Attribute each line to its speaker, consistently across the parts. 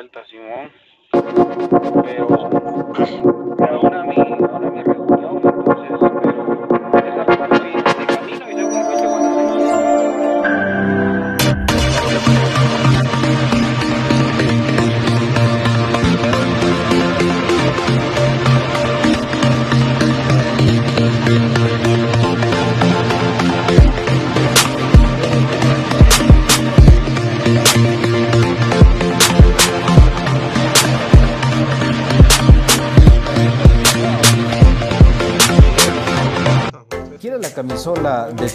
Speaker 1: vuelta, Simón. Pero,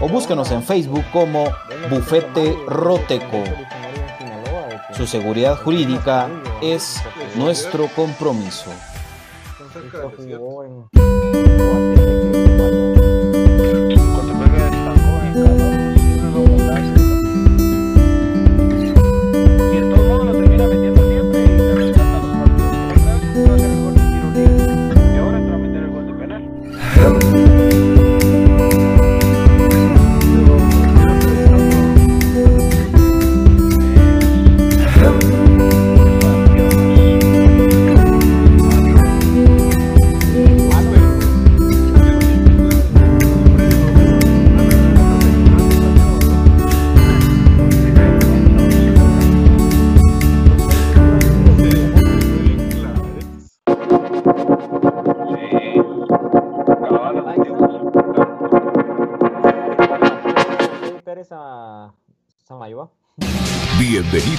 Speaker 2: o búsquenos en Facebook como Bufete Roteco. Su seguridad jurídica es nuestro compromiso.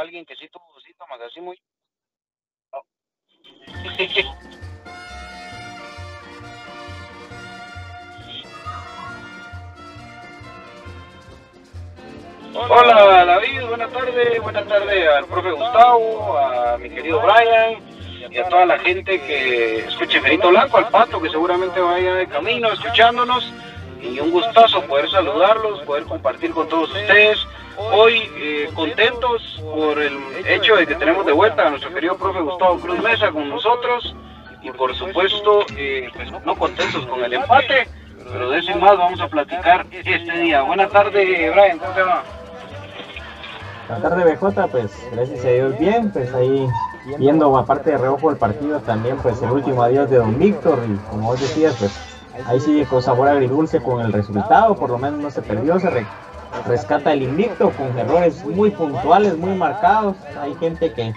Speaker 1: Alguien que sí tuvo síntomas así muy. Hola David, buenas tardes, buenas tardes al profe Gustavo, a mi querido Brian y a toda la gente que escuche Ferito Blanco, al Pato que seguramente vaya de camino escuchándonos y un gustazo poder saludarlos, poder compartir con todos ustedes. Hoy eh, contentos por el hecho de que tenemos de vuelta a nuestro querido profe Gustavo Cruz Mesa con nosotros y por supuesto eh, pues, no contentos con el empate, pero de eso y más vamos a platicar este día. Buenas tardes, Brian, ¿cómo te va?
Speaker 3: Buenas tardes, BJ, pues gracias a Dios bien, pues ahí viendo aparte de reojo el partido también, pues el último adiós de Don Víctor y como vos decías, pues ahí sigue con sabor agridulce con el resultado, por lo menos no se perdió, se re- rescata el invicto con errores muy puntuales, muy marcados, hay gente que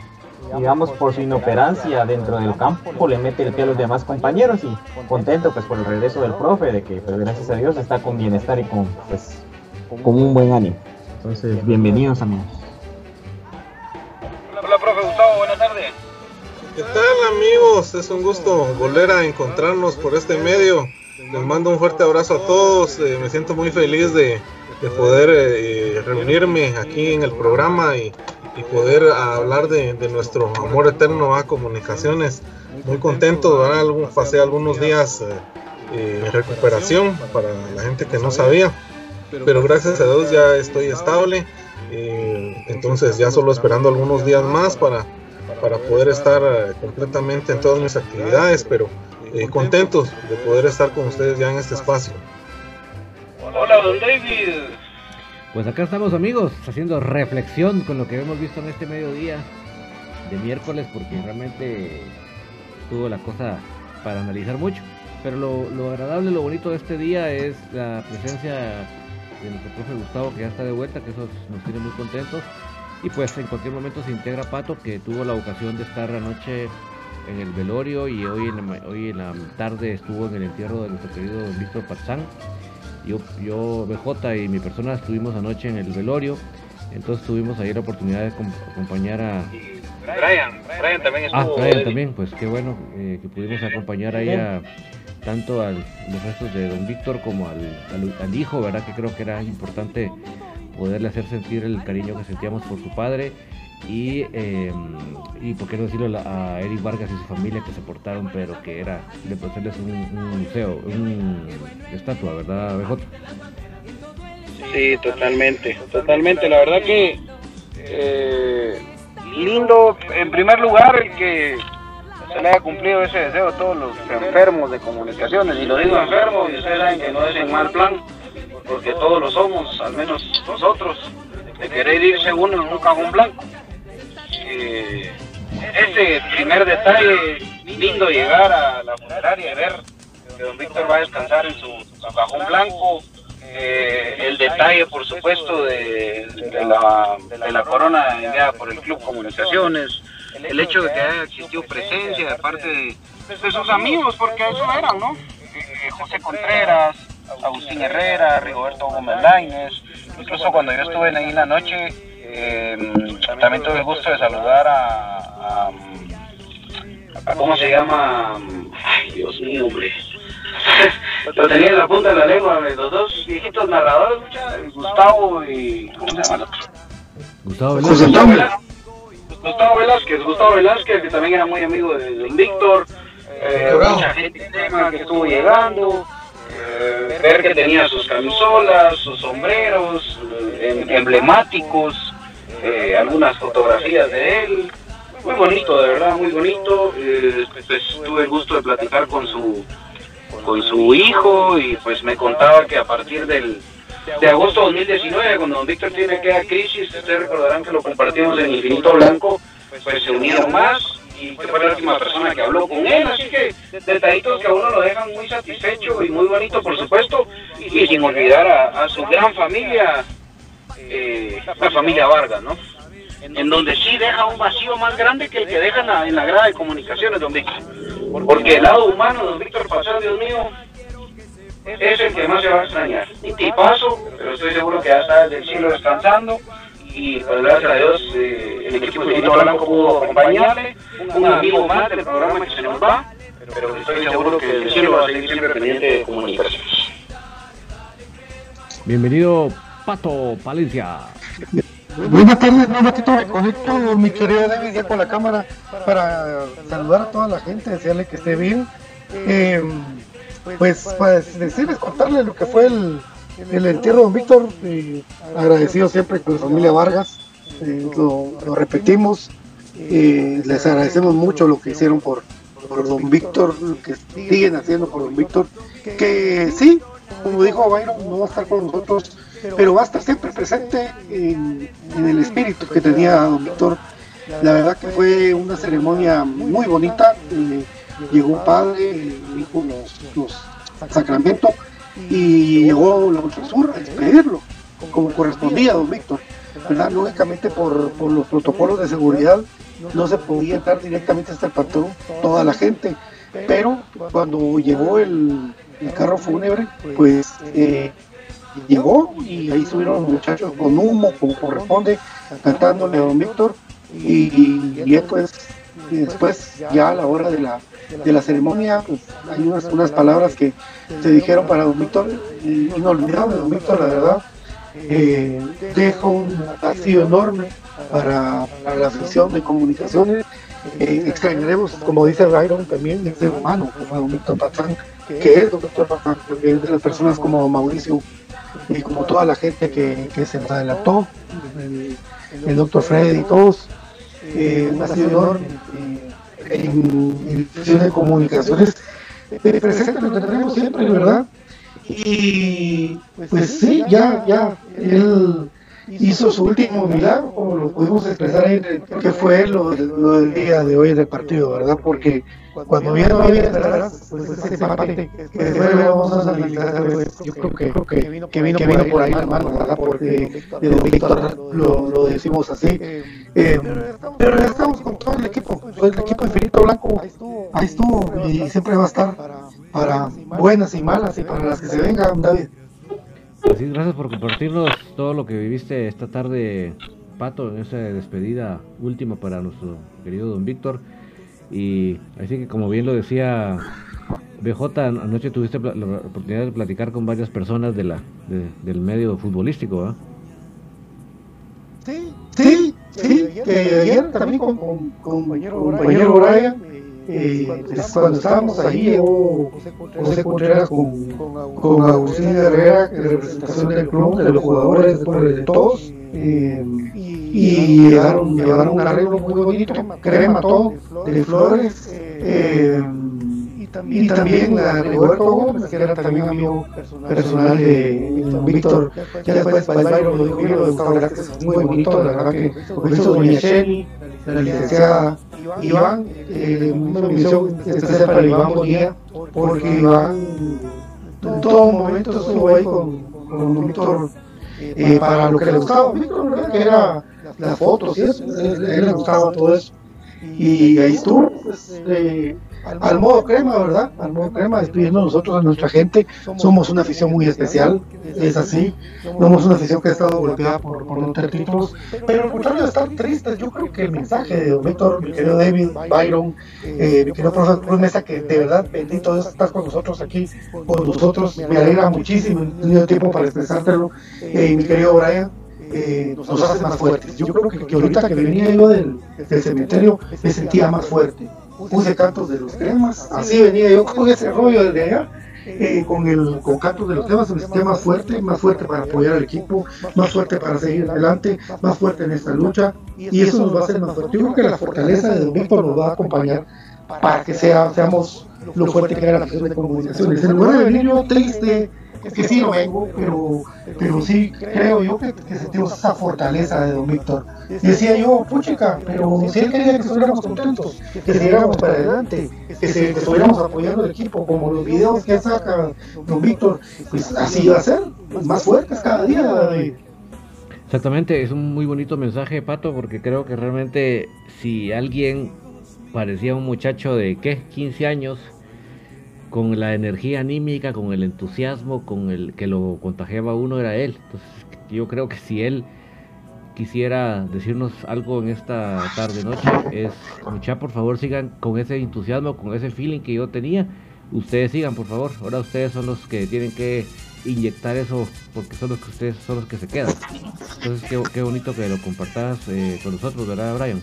Speaker 3: digamos por su inoperancia dentro del campo le mete el pie a los demás compañeros y contento pues por el regreso del profe, de que pues gracias a Dios está con bienestar y con pues con un buen ánimo. Entonces, bienvenidos amigos.
Speaker 1: Hola, profe Gustavo, buenas tardes.
Speaker 4: ¿Qué tal amigos? Es un gusto volver a encontrarnos por este medio. Les mando un fuerte abrazo a todos. eh, me siento muy feliz de, de poder eh, reunirme aquí en el programa y, poder hablar de, nuestro amor eterno a comunicaciones. Muy contento. Algún- pasé algunos días eh, en recuperación para la gente que no sabía, pero gracias a Dios ya estoy estable. entonces ya solo esperando algunos días más para para poder estar completamente en todas mis actividades, pero eh, contentos de poder estar con ustedes ya en este espacio.
Speaker 1: Hola, don David.
Speaker 5: Pues acá estamos amigos, haciendo reflexión con lo que hemos visto en este mediodía de miércoles, porque realmente estuvo la cosa para analizar mucho. Pero lo, lo agradable, lo bonito de este día es la presencia de nuestro profe Gustavo, que ya está de vuelta, que eso nos tiene muy contentos. Y pues en cualquier momento se integra Pato, que tuvo la ocasión de estar anoche en el velorio y hoy en la, hoy en la tarde estuvo en el entierro de nuestro querido don Víctor Parzán. Yo, yo, BJ y mi persona estuvimos anoche en el velorio, entonces tuvimos ahí la oportunidad de acom- acompañar a...
Speaker 1: Brian, Brian también estuvo.
Speaker 5: Ah, Brian también, pues qué bueno eh, que pudimos acompañar ahí a tanto a los restos de don Víctor como al, al- al hijo, ¿verdad? Que creo que era importante poderle hacer sentir el cariño que sentíamos por su padre y, eh, y por qué no decirlo a Eric Vargas y su familia que se portaron, pero que era de hacerles un, un museo, un estatua, ¿verdad, BJ?
Speaker 1: Sí, totalmente, totalmente. La verdad que eh, lindo, en primer lugar, el que se le haya cumplido ese deseo a todos los enfermos de comunicaciones. Y lo digo enfermos, y ustedes saben que no es en mal plan, porque todos lo somos, al menos nosotros, de querer irse uno en un cajón blanco. Eh, ese primer detalle, lindo llegar a la funeraria y ver que don Víctor va a descansar en su, cajón blanco. Eh, el detalle, por supuesto, de, la, de la corona enviada por el Club Comunicaciones, el hecho de que haya existido presencia de parte de, sus amigos, porque eso eran, ¿no? Eh, José Contreras, Agustín Herrera, Rigoberto Gómez Lainez, incluso cuando yo estuve ahí en la noche, eh, también tuve el gusto de saludar a, a, a- ¿cómo se llama? Ay, Dios mío, hombre. Lo tenía en la punta de la lengua, los dos viejitos narradores, Gustavo y. ¿Cómo se llama el otro?
Speaker 5: Gustavo
Speaker 6: José
Speaker 5: Velázquez.
Speaker 1: Gustavo Velázquez, Gustavo Velázquez, que también era muy amigo de Don Víctor, eh, mucha gente tema que estuvo llegando, eh, ver que tenía sus camisolas, sus sombreros eh, em- emblemáticos, eh, algunas fotografías de él, muy bonito, de verdad, muy bonito. Pues tuve el gusto de platicar con su con su hijo y pues me contaba que a partir del de agosto de 2019, cuando don Víctor tiene aquella crisis, ustedes recordarán que lo compartimos en Infinito Blanco, pues se unieron más y fue la última persona que habló con él, así que detallitos que a uno lo dejan muy satisfecho y muy bonito, por supuesto, y sin olvidar a, su gran familia, eh, la familia Vargas, ¿no? En donde sí deja un vacío más grande que el que deja en la, grada de comunicaciones, don Víctor. Porque el lado humano, don Víctor Pazán, Dios mío, es el que más se va a extrañar. Y tipazo, pero estoy seguro que ya está desde el cielo descansando. Y pues gracias a Dios, eh, el equipo de Quito Blanco pudo acompañarle. Un amigo más del programa que se nos va, pero estoy seguro que el cielo va a seguir siempre pendiente de comunicaciones.
Speaker 5: Bienvenido, Pato Palencia.
Speaker 7: Buenas tardes, no ratito me conecto, mi querido David, ya con la cámara para saludar a toda la gente, desearle que esté bien. Eh, pues, pues decirles, contarles lo que fue el, el entierro de don Víctor, eh, agradecido siempre con la familia Vargas, eh, lo, lo, repetimos, eh, les agradecemos mucho lo que hicieron por, por don Víctor, lo que siguen haciendo por don Víctor, que sí, como dijo Byron, no va a estar con nosotros pero va a estar siempre presente en, el espíritu que tenía don Víctor. La verdad que fue una ceremonia muy bonita. Llegó un padre, dijo los, los sacramentos y llegó la Ultrasur a despedirlo, como correspondía don Víctor. Lógicamente por, por, los protocolos de seguridad no se podía entrar directamente hasta el patrón toda la gente, pero cuando llegó el, carro fúnebre, pues eh, llegó y ahí subieron los muchachos con humo, como corresponde, cantándole a don Víctor y, y después, y después ya a la hora de la, de la ceremonia pues, hay unas, unas palabras que se dijeron para don Víctor, inolvidable don Víctor, la verdad. Eh, deja un vacío enorme para, la afición de comunicaciones. Eh, extrañaremos, como dice Byron, también el ser humano, como don Víctor Patán, que es don Víctor Patán, porque es de las personas como Mauricio y como toda la gente que, que se adelantó, el, el doctor Fred y todos, eh, un vacío enorme eh, en, en de comunicaciones. Eh, presente lo tendremos siempre, ¿verdad? Y pues sí, ya, ya, él hizo su último milagro, lo pudimos expresar ahí, que fue lo, lo del día de hoy del partido, ¿verdad? Porque cuando ya no había esperanzas, pues ese empate que después vamos a analizar, yo creo que, creo que, vino, que vino por ahí, hermano, ¿verdad? Porque de Don Víctor lo, decimos así. Eh, pero estamos con todo el equipo, todo el equipo Infinito Blanco, ahí estuvo y siempre va a estar para buenas y malas y para las que se vengan, David.
Speaker 5: Así, gracias por compartirnos todo lo que viviste esta tarde, Pato, en esa despedida última para nuestro querido don Víctor. Y así que como bien lo decía BJ, anoche tuviste la oportunidad de platicar con varias personas de la, de, del medio futbolístico, ¿ah?
Speaker 7: Sí, sí, sí, que ayer también con, con, con compañero Brian, eh, pues, cuando estábamos ahí llegó José Contreras con, con Agustín Herrera, en representación del club, de los jugadores, de todos. Eh, y llegaron, llegaron un arreglo muy bonito, crema todo, de flores. Eh, y también a Roberto Gómez, que era también amigo personal de Víctor. Ya después Byron lo dijo lo muy bonito, la verdad que lo hizo Doña Shelly, la licenciada Iván, eh, una mención especial para Iván Bonilla, porque Iván en todo momento estuvo ahí con, con Víctor eh, para lo que le gustaba Víctor, ¿verdad? que era las fotos y eso, a él le gustaba todo eso. Y ahí estuvo, pues, eh, al modo crema, ¿verdad? Al modo crema, despidiendo nosotros a nuestra gente. Somos una afición muy especial, es así. Somos una afición que ha estado golpeada por, por no tener títulos. Pero al contrario de estar tristes, yo creo que el mensaje de Don Víctor, mi querido David, Byron, eh, mi querido profesor Cruz Mesa, que de verdad, bendito Dios, estás con nosotros aquí, con nosotros, me alegra muchísimo, he tenido tiempo para expresártelo. Eh, mi querido Brian, eh, nos hace más fuertes. Yo creo que, que ahorita que venía yo del, del, cementerio me sentía más fuerte. Puse cantos de los cremas, así venía yo con ese rollo desde allá. Eh, con el con cantos de los temas me sentía más fuerte, más fuerte para apoyar al equipo, más fuerte para seguir adelante, más fuerte en esta lucha y eso nos va a hacer más fuerte. Yo creo que la fortaleza de Don Víctor nos va a acompañar para que sea, seamos lo fuerte que era la de comunicaciones. En lugar de venir yo triste, es que sí lo vengo, pero, pero sí creo yo que, que sentimos esa fortaleza de don Víctor. Decía yo, puchica, pero si él quería que estuviéramos contentos, que siguiéramos para adelante, que, se, estuviéramos apoyando al equipo, como los videos que saca don Víctor, pues así va a ser, más fuertes cada día. David.
Speaker 5: Exactamente, es un muy bonito mensaje, Pato, porque creo que realmente si alguien parecía un muchacho de, ¿qué? 15 años, con la energía anímica, con el entusiasmo, con el que lo contagiaba uno era él. Entonces yo creo que si él quisiera decirnos algo en esta tarde noche es mucha por favor sigan con ese entusiasmo, con ese feeling que yo tenía. Ustedes sigan por favor. Ahora ustedes son los que tienen que inyectar eso porque son los que ustedes son los que se quedan. Entonces qué, qué bonito que lo compartas eh, con nosotros, ¿verdad, Brian?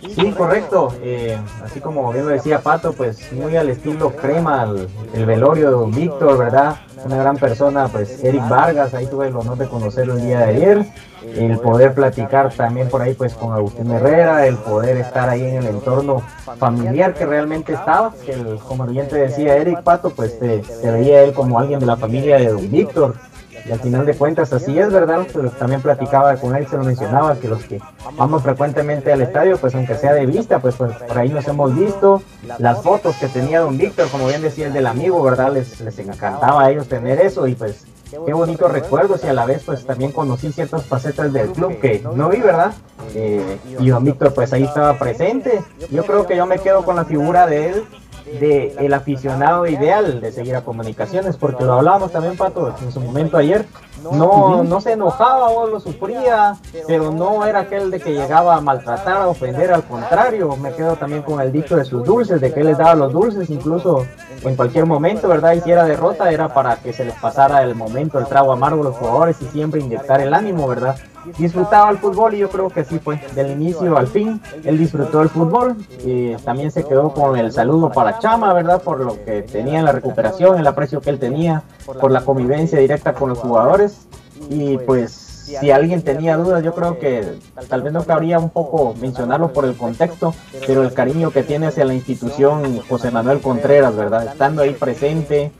Speaker 3: Sí, correcto. Eh, así como bien lo decía Pato, pues muy al estilo crema el, el velorio de Víctor, ¿verdad? Una gran persona, pues Eric Vargas, ahí tuve el honor de conocerlo el día de ayer. El poder platicar también por ahí pues con Agustín Herrera, el poder estar ahí en el entorno familiar que realmente estaba, que el, como bien te decía Eric Pato, pues te, te veía él como alguien de la familia de Don Víctor y al final de cuentas así es, ¿verdad? Pero también platicaba con él, se lo mencionaba, que los que vamos frecuentemente al estadio, pues aunque sea de vista, pues, pues por ahí nos hemos visto, las fotos que tenía don Víctor, como bien decía el del amigo, ¿verdad? Les, les encantaba a ellos tener eso y pues qué bonitos recuerdos y a la vez pues también conocí ciertas facetas del club que no vi, ¿verdad? Eh, y don Víctor pues ahí estaba presente. Yo creo que yo me quedo con la figura de él de el aficionado ideal de seguir a comunicaciones, porque lo hablábamos también, Pato, en su momento ayer. No, no se enojaba o lo sufría, pero no era aquel de que llegaba a maltratar, a ofender, al contrario. Me quedo también con el dicho de sus dulces, de que él les daba los dulces, incluso en cualquier momento, ¿verdad? Y si era derrota, era para que se les pasara el momento, el trago amargo a los jugadores y siempre inyectar el ánimo, ¿verdad? Disfrutaba el fútbol y yo creo que sí fue del inicio al fin él disfrutó el fútbol y también se quedó con el saludo para Chama verdad por lo que tenía en la recuperación el aprecio que él tenía por la convivencia directa con los jugadores. Y pues si alguien tenía dudas yo creo que tal vez no cabría un poco mencionarlo por el contexto pero el cariño que tiene hacia la institución José Manuel Contreras verdad estando ahí presente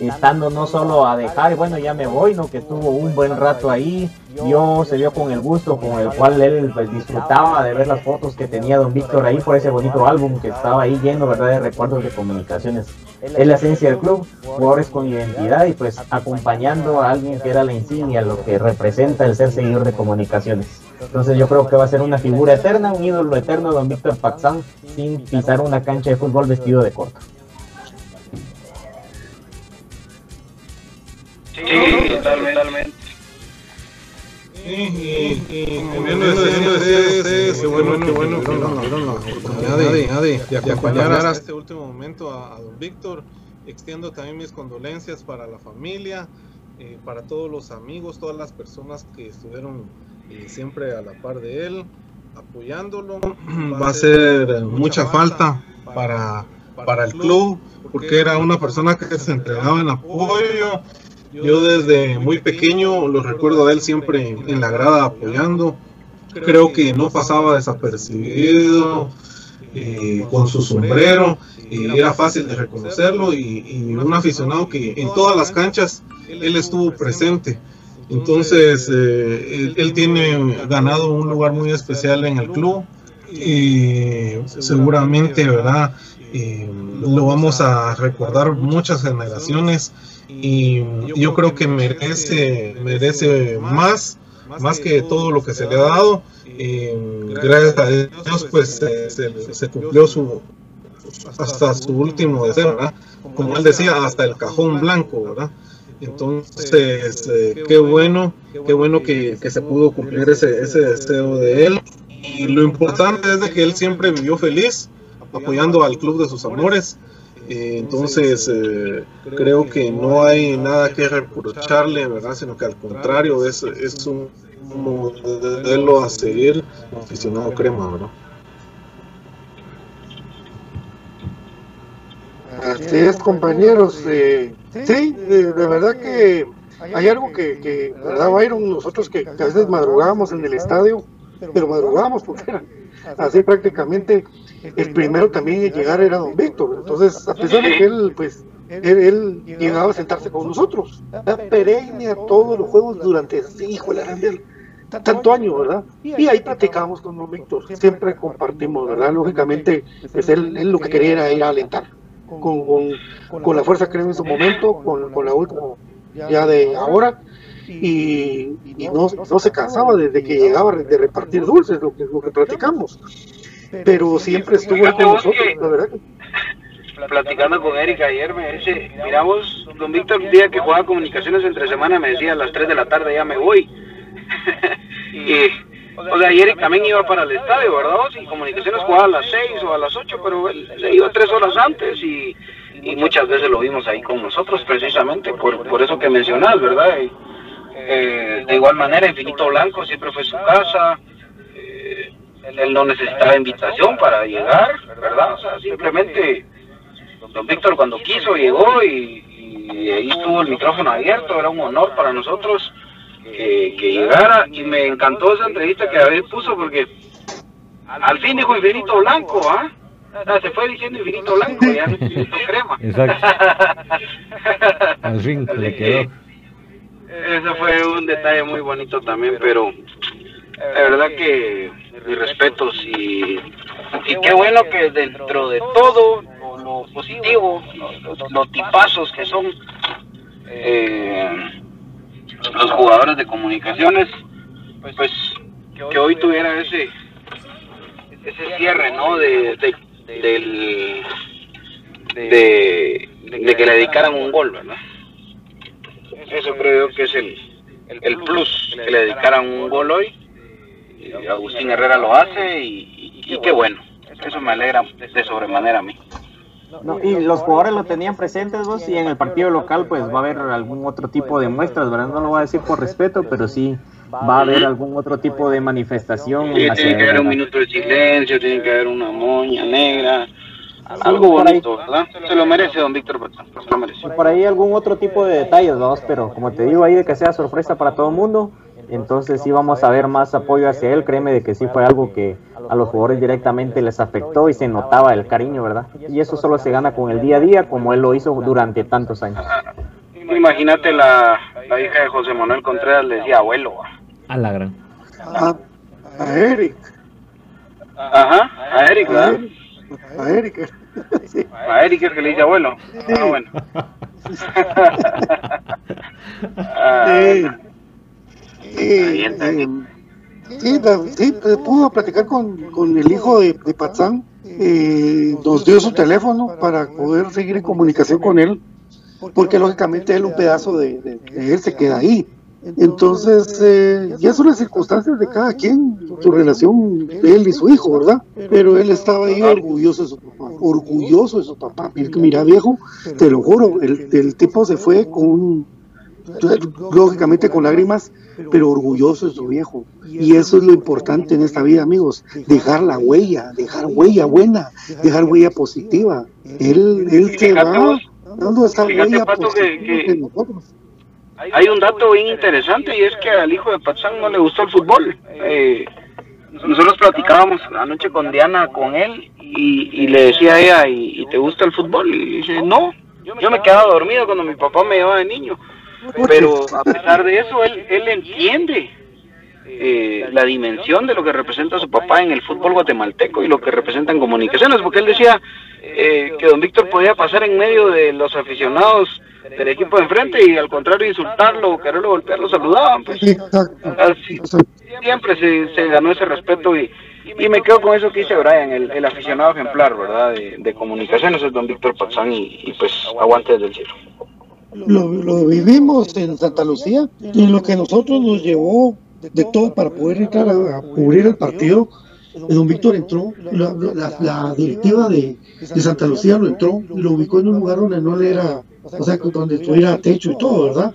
Speaker 3: estando no solo a dejar, bueno, ya me voy, no que estuvo un buen rato ahí, yo se vio con el gusto con el cual él pues, disfrutaba de ver las fotos que tenía don Víctor ahí por ese bonito álbum que estaba ahí lleno, ¿verdad?, de recuerdos de comunicaciones. Es la esencia del club, jugadores con identidad y pues acompañando a alguien que era la insignia, lo que representa el ser seguidor de comunicaciones. Entonces yo creo que va a ser una figura eterna, un ídolo eterno, don Víctor Paxán, sin pisar una cancha de fútbol vestido de corto.
Speaker 1: Sí, totalmente.
Speaker 4: Y, y, y como bien lo decía ustedes, qué bueno, qué bueno que dieron la oportunidad de, de, de acompañar hasta este último momento a, a don Víctor. Extiendo también mis condolencias para la familia, eh, para todos los amigos, todas las personas que estuvieron eh, siempre a la par de él, apoyándolo. Va a ser mucha falta para, para el club, porque era una persona que se entregaba en apoyo, yo desde muy pequeño lo recuerdo a él siempre en la grada apoyando. Creo que no pasaba desapercibido eh, con su sombrero. y era fácil de reconocerlo y, y, un aficionado que en todas las canchas él estuvo presente. Entonces eh, él, él, tiene ganado un lugar muy especial en el club y seguramente, ¿verdad? Eh, lo vamos a recordar muchas generaciones y yo creo que merece, merece más, más que todo lo que se le ha dado. Gracias a Dios, pues se, se, se cumplió su hasta su último deseo, ¿verdad? Como él decía, hasta el cajón blanco, ¿verdad? Entonces, eh, qué bueno, qué bueno que, que, se pudo cumplir ese, ese deseo de él. Y lo importante es de que él siempre vivió feliz, apoyando al club de sus amores. Eh, entonces, eh, creo que no hay nada que reprocharle, ¿verdad? Sino que al contrario, es, es un modelo a seguir, aficionado crema, ¿verdad?
Speaker 6: Así es, compañeros. Eh, sí, de, verdad que hay algo que, que ¿verdad, Byron? Nosotros que, que a veces madrugábamos en el estadio, pero madrugábamos porque era así prácticamente el primero también en llegar era don Víctor. Entonces, a pesar de que él, pues, él, él llegaba a sentarse con nosotros, da perenne todos los juegos durante, hijo la tanto año, ¿verdad? Y ahí platicábamos con don Víctor, siempre compartimos, ¿verdad? Lógicamente, pues él, él lo que quería era ir a alentar, con, con, con la fuerza que era en su momento, con, con la última, ya de ahora, y, y no, no, se cansaba desde que llegaba de repartir dulces, lo que, lo que platicamos. Pero siempre estuvo con nosotros, la verdad.
Speaker 1: Platicando con Erika ayer me dice, miramos, don Víctor, un día que jugaba comunicaciones entre semana me decía a las 3 de la tarde ya me voy. y, o sea, Eric también iba para el estadio, ¿verdad? Y comunicaciones jugaba a las 6 o a las 8, pero él se iba tres horas antes y y muchas veces lo vimos ahí con nosotros precisamente por, por eso que mencionas, ¿verdad? Y, eh, de igual manera, Infinito Blanco siempre fue su casa, eh, él no necesitaba invitación para llegar, ¿verdad? O sea, simplemente don Víctor cuando quiso llegó y, y ahí estuvo el micrófono abierto, era un honor para nosotros que, que llegara y me encantó esa entrevista que David puso porque al fin dijo Infinito Blanco, ¿ah? Se fue diciendo Infinito Blanco, ya no Crema.
Speaker 5: Exacto. Al fin le quedó.
Speaker 1: Eso fue un detalle muy bonito también, pero la verdad que mis respetos y, y qué bueno que dentro de todo lo, positivo, los, tipazos que son eh, los jugadores de comunicaciones, pues que hoy tuviera ese ese cierre, ¿no? De, de, del, de, de que le dedicaran un gol, ¿verdad? Eso creo yo que es el, el plus, que le dedicaran un gol hoy. Agustín Herrera lo hace y, y, y qué bueno. Eso me alegra de sobremanera a mí.
Speaker 3: No, y los jugadores lo tenían presentes vos y en el partido local pues va a haber algún otro tipo de muestras, ¿verdad? No lo voy a decir por respeto, pero sí va a haber algún otro tipo de manifestación.
Speaker 1: Sí, tiene que haber un minuto de silencio, tiene que haber una moña negra, algo bonito, ¿verdad? Se lo merece don Víctor Bertán, se lo merece.
Speaker 3: Por ahí algún otro tipo de detalles, vamos, pero como te digo ahí de que sea sorpresa para todo el mundo, entonces sí vamos a ver más apoyo hacia él, créeme de que sí fue algo que a los jugadores directamente les afectó y se notaba el cariño, ¿verdad? Y eso solo se gana con el día a día como él lo hizo durante tantos años.
Speaker 1: Imagínate la, la hija de José Manuel Contreras le decía abuelo.
Speaker 5: A la gran.
Speaker 7: A, a Eric,
Speaker 1: Ajá, a Eric, ¿verdad?
Speaker 7: a Eric. Sí.
Speaker 1: A Eric es que le dice abuelo. Ah, bueno. Ah,
Speaker 7: eh, sí, sí, eh, pudo platicar con, con el hijo de, de Patzán, eh, nos dio su teléfono para poder seguir en comunicación con él, porque lógicamente él un pedazo de, de- de él se queda ahí. Entonces, eh, ya son las circunstancias de cada quien, su relación de él y su hijo, ¿verdad? Pero él estaba ahí orgulloso de su papá, orgulloso de su papá. Mira, viejo, te lo juro, el, el tipo se fue con lógicamente con lágrimas, pero orgulloso de su viejo. Y eso es lo importante en esta vida, amigos, dejar la huella, dejar huella buena, dejar huella positiva. Él, él se va dando esa huella
Speaker 1: que-
Speaker 7: positiva
Speaker 1: que-
Speaker 7: nosotros.
Speaker 1: Hay un dato bien interesante y es que al hijo de Patzán no le gustó el fútbol. Eh, nosotros platicábamos anoche con Diana, con él, y, y le decía a ella, ¿y, y te gusta el fútbol? Y dice, no, yo me quedaba dormido cuando mi papá me llevaba de niño. Pero a pesar de eso, él, él entiende eh, la dimensión de lo que representa su papá en el fútbol guatemalteco y lo que representa en comunicaciones, porque él decía eh, que don Víctor podía pasar en medio de los aficionados del equipo de enfrente y al contrario insultarlo o quererlo golpear, lo saludaban. Pues. Así, siempre se, se ganó ese respeto y, y me quedo con eso que dice Brian, el, el aficionado ejemplar, ¿verdad? De, de comunicaciones es don Víctor Pazán y, y pues aguante desde el cielo.
Speaker 7: lo, lo vivimos en Santa Lucía y lo que nosotros nos llevó de todo para poder entrar a, cubrir el partido. Don Víctor entró, la, directiva de, Santa Lucía lo entró y lo ubicó en un lugar donde no le era, o sea, donde tuviera techo y todo, ¿verdad?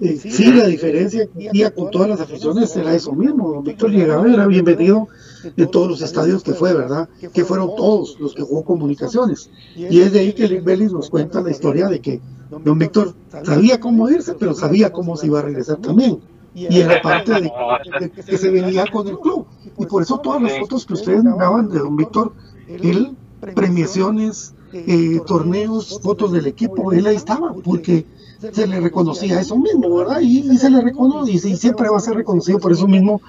Speaker 7: Eh, sí, la diferencia que con todas las aficiones era eso mismo. Don Víctor llegaba y era bienvenido en todos los estadios que fue, ¿verdad? Que fueron todos los que jugó comunicaciones. Y es de ahí que Lick Vélez nos cuenta la historia de que Don Víctor sabía cómo irse, pero sabía cómo se iba a regresar también. Y era parte de, de que se venía con el club. Y por eso todas las fotos que ustedes miraban de Don Víctor, él, premiaciones, eh, torneos, fotos del equipo, él ahí estaba, porque se le reconocía eso mismo, ¿verdad? Y, y se le reconoce, y, y siempre va a ser reconocido por eso mismo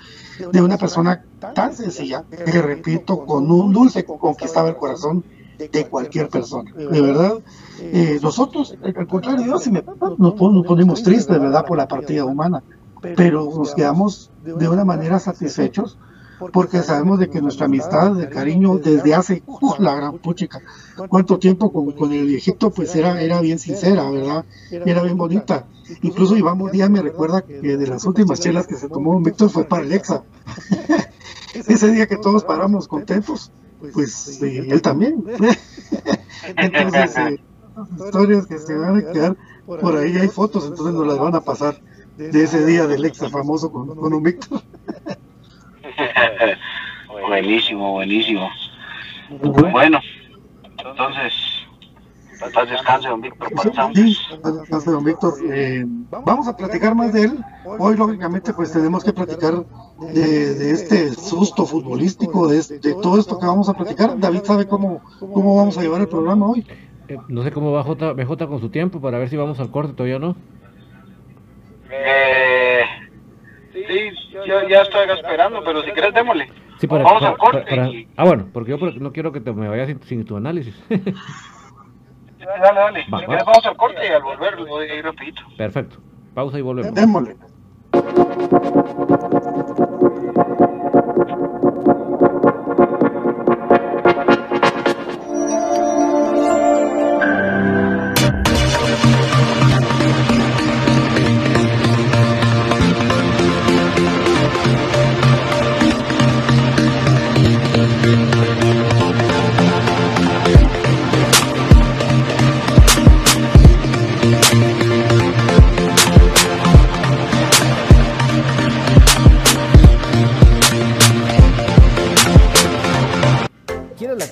Speaker 7: de una persona tan sencilla, que repito, con un dulce conquistaba el corazón de cualquier persona, de verdad. Eh, nosotros, al contrario, si me, nos, nos ponemos tristes, ¿verdad?, por la partida humana, pero nos quedamos de una manera satisfechos porque sabemos de que nuestra amistad, de cariño, desde hace, ¡uh, la gran puchica, cuánto tiempo con, con el viejito, pues era, era bien sincera, ¿verdad? Era bien bonita. Incluso Iván Díaz me recuerda que de las últimas chelas que se tomó Víctor fue para el Exa. Ese día que todos paramos contentos, pues eh, él también. Entonces, eh, historias que se van a quedar por ahí. Hay fotos, entonces nos las van a pasar de ese día del ex famoso con, con un Víctor.
Speaker 1: buenísimo, buenísimo. Bueno, entonces, paz descanse, don Víctor.
Speaker 7: Sí, paz don Víctor. Eh, vamos a platicar más de él. Hoy, lógicamente, pues tenemos que platicar de, de este susto futbolístico, de, de, todo esto que vamos a platicar. David sabe cómo, cómo vamos a llevar el programa hoy.
Speaker 5: Eh, no sé cómo va J, BJ con su tiempo para ver si vamos al corte todavía no.
Speaker 1: Eh, sí, yo ya estoy esperando, pero si quieres démosle.
Speaker 5: Sí, para,
Speaker 1: Vamos
Speaker 5: para-
Speaker 1: al corte.
Speaker 5: para-
Speaker 1: y-
Speaker 5: Ah, bueno, porque yo no quiero que te, me vayas sin, sin tu análisis.
Speaker 1: Dale, dale.
Speaker 5: Va,
Speaker 1: si
Speaker 5: va.
Speaker 1: quieres vamos al corte y al volver lo voy a ir rapidito.
Speaker 5: Perfecto. Pausa y volvemos.
Speaker 7: Démosle.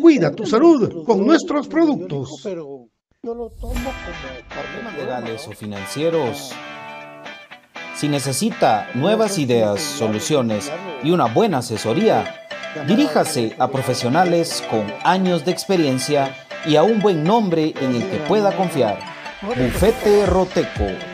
Speaker 6: Cuida tu salud con nuestros productos.
Speaker 7: Pero yo lo tomo como
Speaker 2: problemas legales o financieros. Si necesita nuevas ideas, soluciones y una buena asesoría, diríjase a profesionales con años de experiencia y a un buen nombre en el que pueda confiar. Bufete Roteco.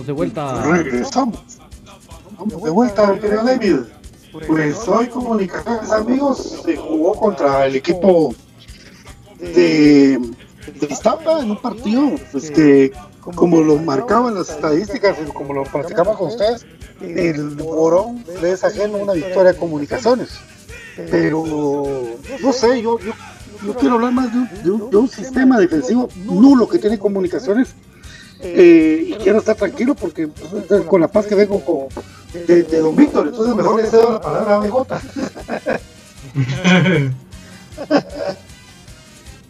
Speaker 5: Estamos de vuelta.
Speaker 7: Regresamos. Vamos de vuelta, querido David. Pues hoy Comunicaciones Amigos se jugó contra el equipo de, de en un partido pues como lo marcaban las estadísticas y como lo platicaba con ustedes, el Morón le es una victoria de comunicaciones. Pero no sé, yo, yo, quiero hablar más de un- de un sistema defensivo nulo que tiene comunicaciones eh, y quiero estar tranquilo porque pues, con la paz que vengo con, de, de Don Víctor, entonces mejor le cedo la palabra a BJ.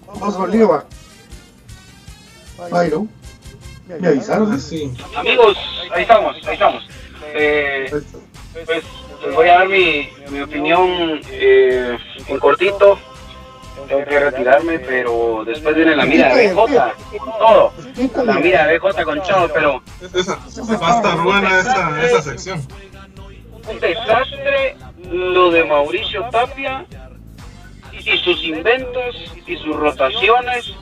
Speaker 7: Vamos Oliva. Byron. Me avisaron.
Speaker 4: Sí.
Speaker 1: Amigos, ahí estamos, ahí estamos. Eh, pues les voy a dar mi, mi opinión eh, en cortito. Tengo que retirarme, pero después viene la mira de BJ con todo. La mira de BJ con todo, pero
Speaker 4: Esa, va a estar buena esa, esa sección.
Speaker 1: un desastre lo de Mauricio Tapia y sus inventos y sus rotaciones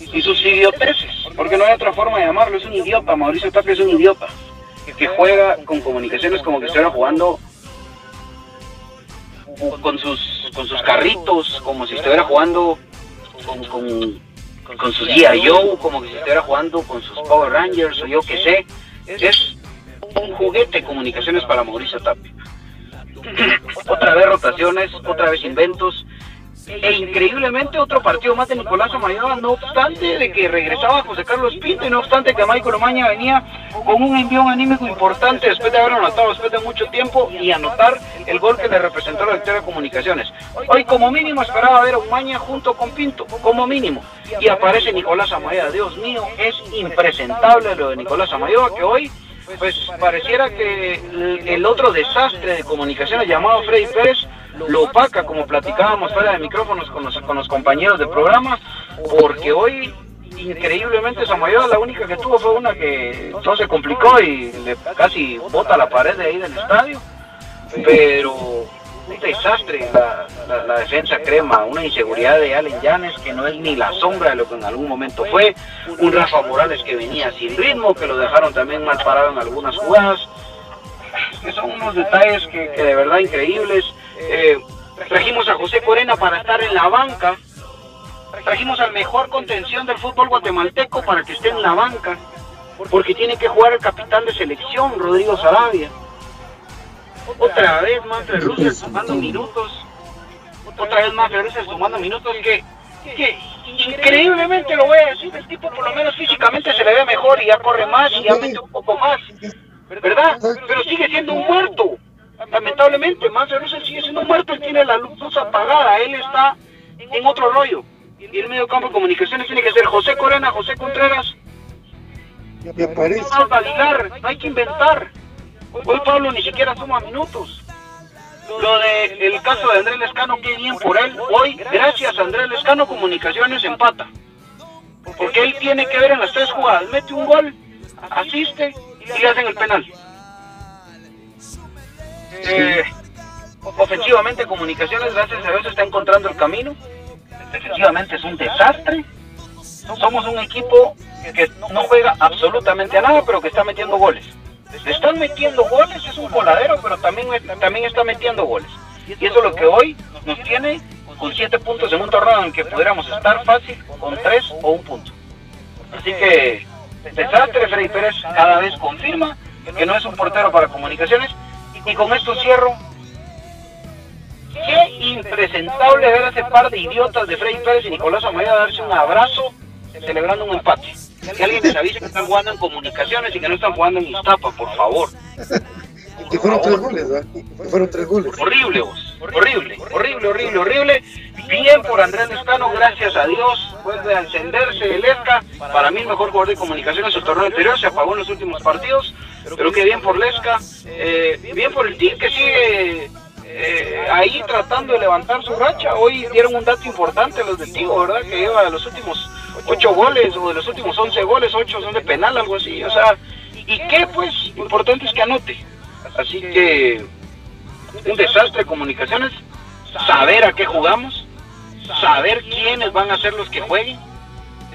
Speaker 1: y sus idioteces, porque no hay otra forma de llamarlo, es un idiota, Mauricio Tapia es un idiota, que juega con comunicaciones como que estuviera jugando con sus, con sus carritos, como si estuviera jugando con, con, sus G.I. Como si estuviera jugando con sus Power Rangers o yo que sé, es un juguete comunicaciones para Mauricio Tapia. otra vez rotaciones, otra vez inventos, e increíblemente otro partido más de Nicolás Amayoa, no obstante de que regresaba José Carlos Pinto y no obstante que Michael Omaña venía con un envión anímico importante después de haber anotado después de mucho tiempo y anotar el gol que le representó la victoria de comunicaciones. Hoy como mínimo esperaba ver a Omaña junto con Pinto, como mínimo, y aparece Nicolás Amayoa, Dios mío, es impresentable lo de Nicolás Amayoa que hoy pues pareciera que el otro desastre de comunicaciones llamado Freddy Pérez lo opaca, como platicábamos fuera de micrófonos con los, compañeros del programa, porque hoy increíblemente Samayoa la única que tuvo fue una que todo se complicó y le casi bota la pared de ahí del estadio, pero un desastre la, defensa crema, una inseguridad de Allen Llanes que no es ni la sombra de lo que en algún momento fue, un Rafa Morales que venía sin ritmo, que lo dejaron también mal parado en algunas jugadas, que son unos detalles que de verdad increíbles. Eh, trajimos a José Corena para estar en la banca, trajimos al mejor contención del fútbol guatemalteco para que esté en la banca, porque tiene que jugar el capitán de selección, Rodrigo Sarabia. Otra vez Manfred Russell sumando minutos, otra vez Manfred Russell sumando minutos que, que increíblemente lo voy a decir, el tipo por lo menos físicamente se le ve mejor y ya corre más y ya mete un poco más, ¿verdad? Pero sigue siendo un muerto. Lamentablemente, Manfred Russell sigue siendo muerto, él tiene la luz apagada, él está en otro rollo. Y el medio campo de comunicaciones tiene que ser José Corena, José Contreras,
Speaker 7: Me aparece.
Speaker 1: No hay que inventar. Hoy Pablo ni siquiera suma minutos. Lo de el caso de Andrés Lescano, qué bien por él. Hoy, gracias a Andrés Lescano, Comunicaciones empata. Porque él tiene que ver en las tres jugadas. Mete un gol, asiste y le hacen el penal. Eh, ofensivamente, Comunicaciones, gracias a Dios, está encontrando el camino. Defensivamente es un desastre. Somos un equipo que no juega absolutamente a nada, pero que está metiendo goles. Le están metiendo goles, es un coladero, pero también, también está metiendo goles. Y eso es lo que hoy nos tiene con siete puntos en un torneo en que pudiéramos estar fácil con tres o un punto. Así que, desastre, Freddy Pérez cada vez confirma que no es un portero para comunicaciones. Y con esto cierro. Qué impresentable ver a ese par de idiotas de Freddy Pérez y Nicolás Amaya darse un abrazo celebrando un empate. Que alguien les avise que están jugando en comunicaciones y que no están jugando en Iztapa, por favor.
Speaker 7: Que fueron tres goles, ¿verdad? Que fueron tres goles.
Speaker 1: Horrible, vos. Horrible, horrible, horrible, horrible. Bien por Andrés Lescano, gracias a Dios. Vuelve a encenderse el Lesca. Para mí el mejor jugador de comunicaciones en su torneo anterior. Se apagó en los últimos partidos. Pero que bien por Lesca. Eh, bien por el team que sigue eh, ahí tratando de levantar su racha. Hoy dieron un dato importante los del Tigo, ¿verdad? Que lleva de los últimos ocho goles o de los últimos 11 goles, ocho son de penal, algo así. O sea, ¿y qué? Pues importante es que anote. Así que un desastre de comunicaciones, saber a qué jugamos, saber quiénes van a ser los que jueguen.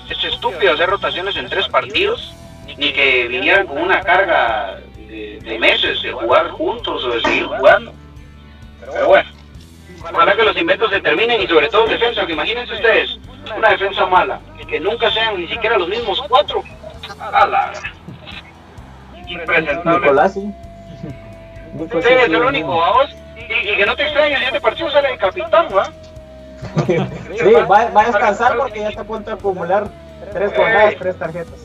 Speaker 1: Es estúpido hacer rotaciones en tres partidos, ni que vinieran con una carga de, de meses de jugar juntos o de seguir jugando. Pero bueno, ojalá que los inventos se terminen y sobre todo defensa, que imagínense ustedes, una defensa mala, que nunca sean ni siquiera los mismos cuatro. A la... Impresentable.
Speaker 3: Nicolás, sí. Nico
Speaker 1: Sí,
Speaker 3: sí,
Speaker 1: el único, vamos. Y, y que no te extrañes, en este partido sale el capitán, ¿va?
Speaker 3: Sí, va, va a descansar porque ya está a punto de acumular tres jornadas, tres tarjetas.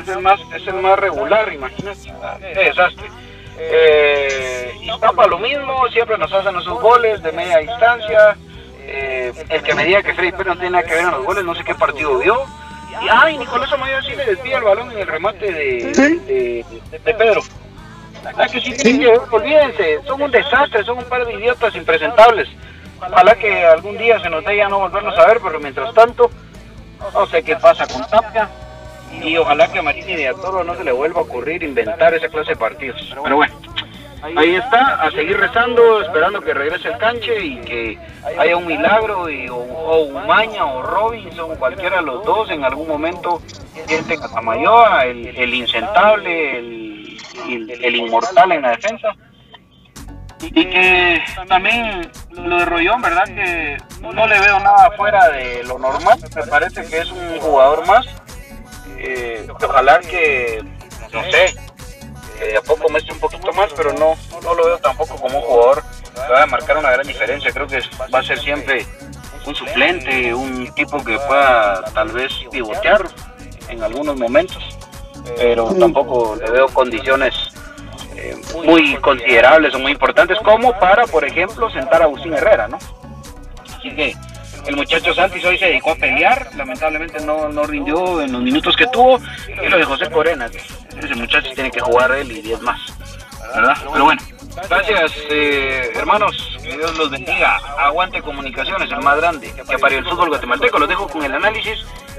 Speaker 1: Es el más, es el más regular, imagínate. Qué desastre. Eh, Iztapa lo mismo, siempre nos hacen esos goles de media distancia. Eh, el que me diga que Freddy Pérez no tiene nada que ver en los goles, no sé qué partido vio. Y, ay, Nicolás Amaya sí le desvía el balón en el remate de,
Speaker 8: Sí.
Speaker 1: de, de- de Pedro. Ah, que sí, tienen que- olvídense, son un desastre, son un par de idiotas impresentables. Ojalá que algún día se nos dé ya no volverlos a ver, pero mientras tanto, no sé qué pasa con Tapia. Y ojalá que a Marini de Toro no se le vuelva a ocurrir inventar esa clase de partidos. Pero bueno, ahí está, a seguir rezando, esperando que regrese el canche y que haya un milagro, y, o, o Umaña o Robinson, cualquiera de los dos, en algún momento sienten a Samayoa, el, el insentable, el, el, inmortal en la defensa. Y que también lo de Rollón, ¿verdad? Que no le veo nada fuera de lo normal. Me parece que es un jugador más. Eh, ojalá que, no sé, de a poco muestre un poquito más, pero no, no lo veo tampoco como un jugador que vaya a marcar una gran diferencia. Creo que va a ser siempre un suplente, un tipo que pueda tal vez pivotear en algunos momentos, pero tampoco le veo condiciones eh, muy considerables o muy importantes como para, por ejemplo, sentar a Agustín Herrera, ¿no? Así que el muchacho Santis hoy se dedicó a pelear, lamentablemente no, no rindió en los minutos que tuvo, y lo de José Corena, ese muchacho tiene que jugar él y 10 más, ¿verdad? Pero bueno, gracias eh, hermanos, que Dios los bendiga, aguante comunicaciones, el más grande que parió el fútbol guatemalteco, los dejo con el análisis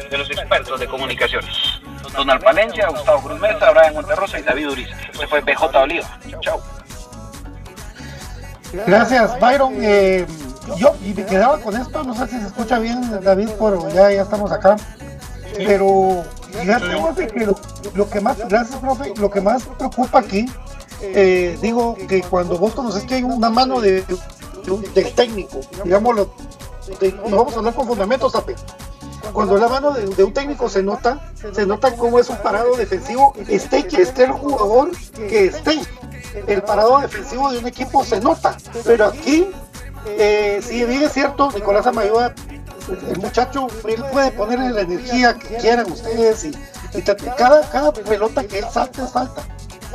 Speaker 1: de los expertos de comunicaciones. Donald Palencia, Gustavo Cruz Mesa, Brian Monterrosa y David Uriza. Este fue BJ Oliva. Chao.
Speaker 7: Gracias, Byron. Eh, yo y me quedaba con esto, no sé si se escucha bien, David, pero ya, ya estamos acá. Pero fíjate, profe, que lo, lo que más, gracias, profe, lo que más preocupa aquí, eh, digo que cuando vos conoces que hay una mano de, del técnico, digámoslo, de- vamos a hablar con fundamentos, Ape. Cuando la mano de, un técnico se nota, se nota cómo es un parado defensivo, esté que esté el jugador que esté. El parado defensivo de un equipo se nota, pero aquí, eh, si bien es cierto, Nicolás Amayoa, el muchacho, él puede ponerle la energía que quieran ustedes y, cada, cada pelota que él salta es falta.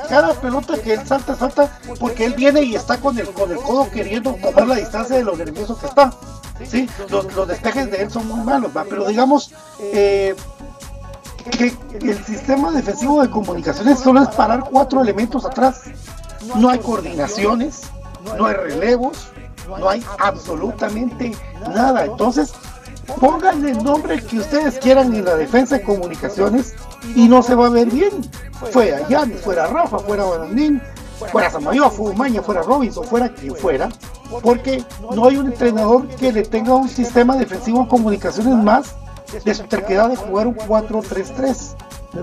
Speaker 7: Cada pelota que él salta es falta porque él viene y está con el, con el codo queriendo tomar la distancia de lo nervioso que está. Sí, los, los despejes de él son muy malos, pero digamos eh, que el sistema defensivo de comunicaciones solo es parar cuatro elementos atrás. No hay coordinaciones, no hay relevos, no hay absolutamente nada. Entonces, pónganle el nombre que ustedes quieran en la defensa de comunicaciones y no se va a ver bien. Fuera Yanis, fuera Rafa, fuera Banandín, fuera Samayoa, fuera Umaña, fuera Robinson, fuera quien fuera, porque no hay un entrenador que le tenga un sistema defensivo de comunicaciones más de su terquedad de jugar un 4-3-3.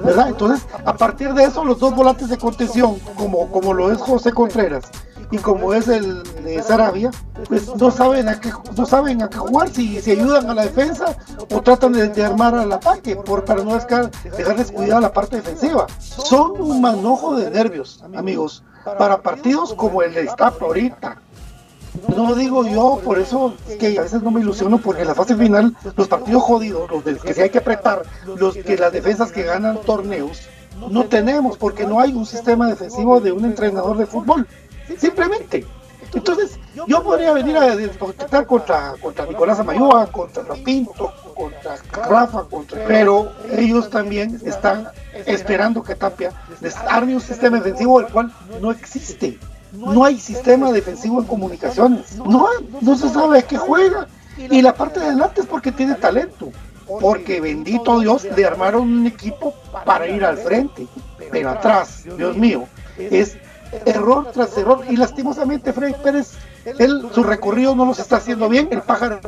Speaker 7: ¿verdad? Entonces, a partir de eso, los dos volantes de contención, como, como lo es José Contreras y como es el de Sarabia, pues no saben a qué, no saben a qué jugar, si, si ayudan a la defensa o tratan de, de armar al ataque por, para no dejar, dejar descuidada la parte defensiva. Son un manojo de nervios, amigos, para partidos como el de Estapa ahorita. No digo yo, por eso es que a veces no me ilusiono, porque en la fase final, los partidos jodidos, los del que sí hay que apretar, los que las defensas que ganan torneos, no tenemos, porque no hay un sistema defensivo de un entrenador de fútbol. Simplemente. Entonces, yo podría venir a despotricar contra, contra Nicolás Amayoa, contra Pinto, contra Rafa, contra... pero ellos también están esperando que Tapia les arme un sistema defensivo el cual no existe. No hay sistema defensivo en comunicaciones. No, no se sabe a qué juega. Y la parte de adelante es porque tiene talento. Porque bendito Dios, le armaron un equipo para ir al frente. Pero atrás, Dios mío, es error tras error. Y lastimosamente Freddy Pérez, él, su recorrido no los está haciendo bien. El pájaro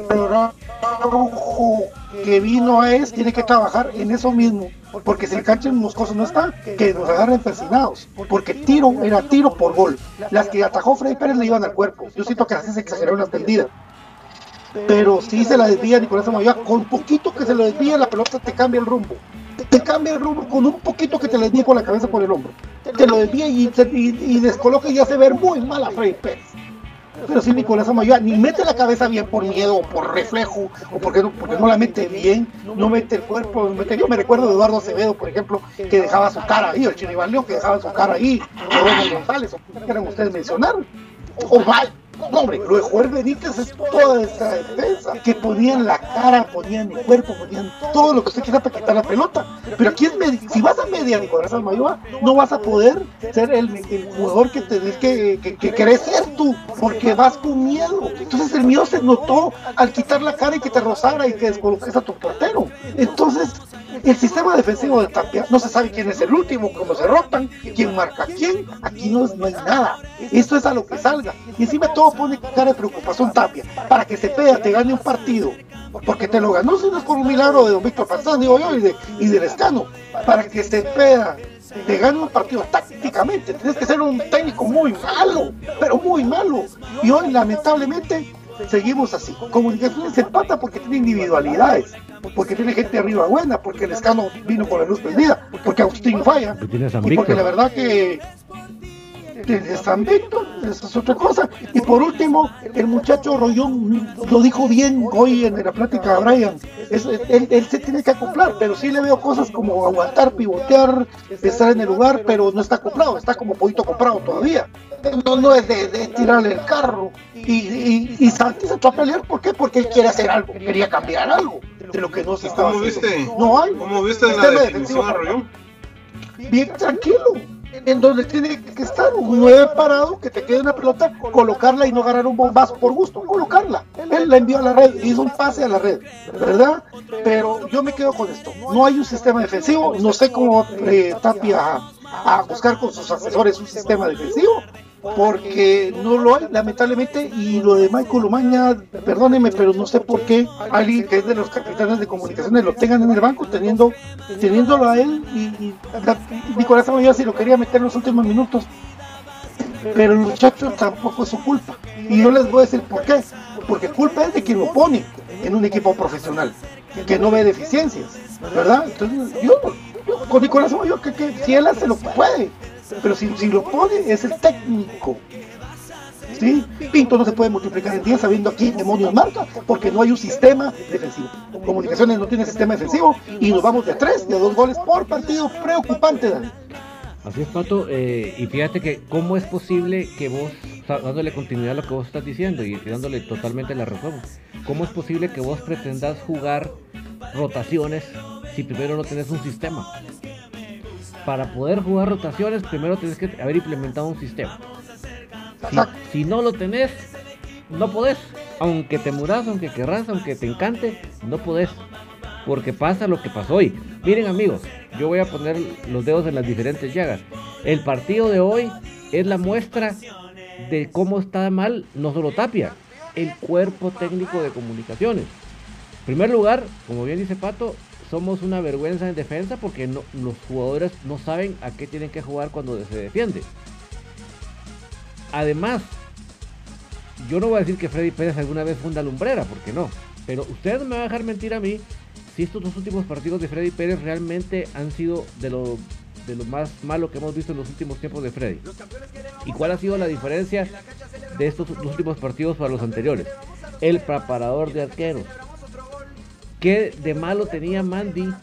Speaker 7: rojo que vino a es, tiene que trabajar en eso mismo. Porque si el cancha Moscoso no está, que nos agarren persinados. Porque tiro era tiro por gol. Las que atajó Freddy Pérez le iban al cuerpo. Yo siento que así se exageró la tendida. Pero si se la desvía Nicolás Amayoa, con poquito que se lo desvía la pelota te cambia el rumbo. Te cambia el rumbo con un poquito que te le con la cabeza por el hombro. Te lo desvía y, y, y descoloca y ya se ve muy mal a Freddy Pérez. Pero si Nicolás Amayoa ni mete la cabeza bien por miedo o por reflejo o porque no, la mete bien, no mete el cuerpo. Mete, yo me recuerdo de Eduardo Acevedo, por ejemplo, que dejaba su cara ahí, o el Chiribal León que dejaba su cara ahí, o González, o que quieran ustedes mencionar. O mal, No, hombre, lo de Joel Benítez es toda esa defensa, que ponían la cara, ponían el cuerpo, ponían todo lo que usted quiera para quitar la pelota. Pero aquí es si vas a media Nicolás Almayoa, no vas a poder ser el, jugador que tenés que, que, que querés ser tú, porque vas con miedo. Entonces el miedo se notó al quitar la cara y que te rozara y que descoloques a tu portero. Entonces, el sistema defensivo de Tapia no se sabe quién es el último, cómo se rotan, quién marca quién. Aquí no, no hay nada. Esto es a lo que salga. Y encima todo pone cara de preocupación Tapia. Para que Cepeda te gane un partido. Porque te lo ganó si no es por un milagro de don Víctor digo yo, y, de, y del Escano. Para que Cepeda te gane un partido tácticamente. Tienes que ser un técnico muy malo, pero muy malo. Y hoy, lamentablemente, seguimos así. Comunicaciones se empata porque tiene individualidades, porque tiene gente arriba buena, porque el escano vino con la luz prendida, porque Agustín falla, y porque la verdad que de, San Víctor, eso es otra cosa. Y por último, el muchacho Rollón lo dijo bien hoy en la plática de Brian. Es- él, él se tiene que acoplar, pero sí le veo cosas como aguantar, pivotear, estar en el lugar, pero no está acoplado, está como poquito comprado todavía. No, no es de, de tirarle el carro. Y, y, y Santi se echó a pelear, ¿por qué? Porque él quiere hacer algo, quería cambiar algo de lo que no se estaba
Speaker 4: ¿Cómo
Speaker 7: haciendo.
Speaker 4: viste?
Speaker 7: No hay.
Speaker 4: ¿Cómo viste la definición de Rollón?
Speaker 7: bien tranquilo, en donde tiene que estar un 9 parado, que te quede una pelota, colocarla y no agarrar un bombazo por gusto, colocarla. Él la envió a la red, hizo un pase a la red, ¿verdad? Pero yo me quedo con esto, no hay un sistema defensivo, no sé cómo eh, Tapia a, a buscar con sus asesores un sistema defensivo, porque no lo hay, lamentablemente, y lo de Michael Umaña, perdóneme, pero no sé por qué alguien que es de los capitanes de comunicaciones lo tengan en el banco, teniendo, teniéndolo a él, y, Nicolás Amayoa si lo quería meter en los últimos minutos, pero el muchacho tampoco es su culpa, y yo les voy a decir por qué, porque culpa es de quien lo pone en un equipo profesional, que no ve deficiencias, ¿verdad? Entonces, yo, yo con Nicolás Amayoa, que, que si él hace lo que puede, pero si, si lo pone es el técnico. ¿Sí? Pinto no se puede multiplicar en 10 sabiendo a quién demonios marca, porque no hay un sistema defensivo. Comunicaciones no tiene sistema defensivo y nos vamos de 3, de 2 goles por partido. Preocupante, Dani.
Speaker 5: Así es, Pato. eh, y fíjate que cómo es posible que vos, dándole continuidad a lo que vos estás diciendo y dándole totalmente la razón, cómo es posible que vos pretendas jugar rotaciones si primero no tenés un sistema. Para poder jugar rotaciones, primero tenés que haber implementado un sistema. Si, si no lo tenés, no podés. Aunque te muras, aunque querrás, aunque te encante, no podés. Porque pasa lo que pasó hoy. Miren amigos, yo voy a poner los dedos en las diferentes llagas. El partido de hoy es la muestra de cómo está mal no solo Tapia, el cuerpo técnico de comunicaciones. En primer lugar, como bien dice Pato, somos una vergüenza en defensa porque no- los jugadores no saben a qué tienen que jugar cuando se defiende. Además, yo no voy a decir que Freddy Pérez alguna vez fue una lumbrera, porque no. Pero ustedes me van a dejar mentir a mí si estos dos últimos partidos de Freddy Pérez realmente han sido de lo, de lo más malo que hemos visto en los últimos tiempos de Freddy. ¿Y cuál ha sido la diferencia de estos dos últimos partidos para los anteriores? El preparador de arqueros. ¿Qué de malo tenía Mandy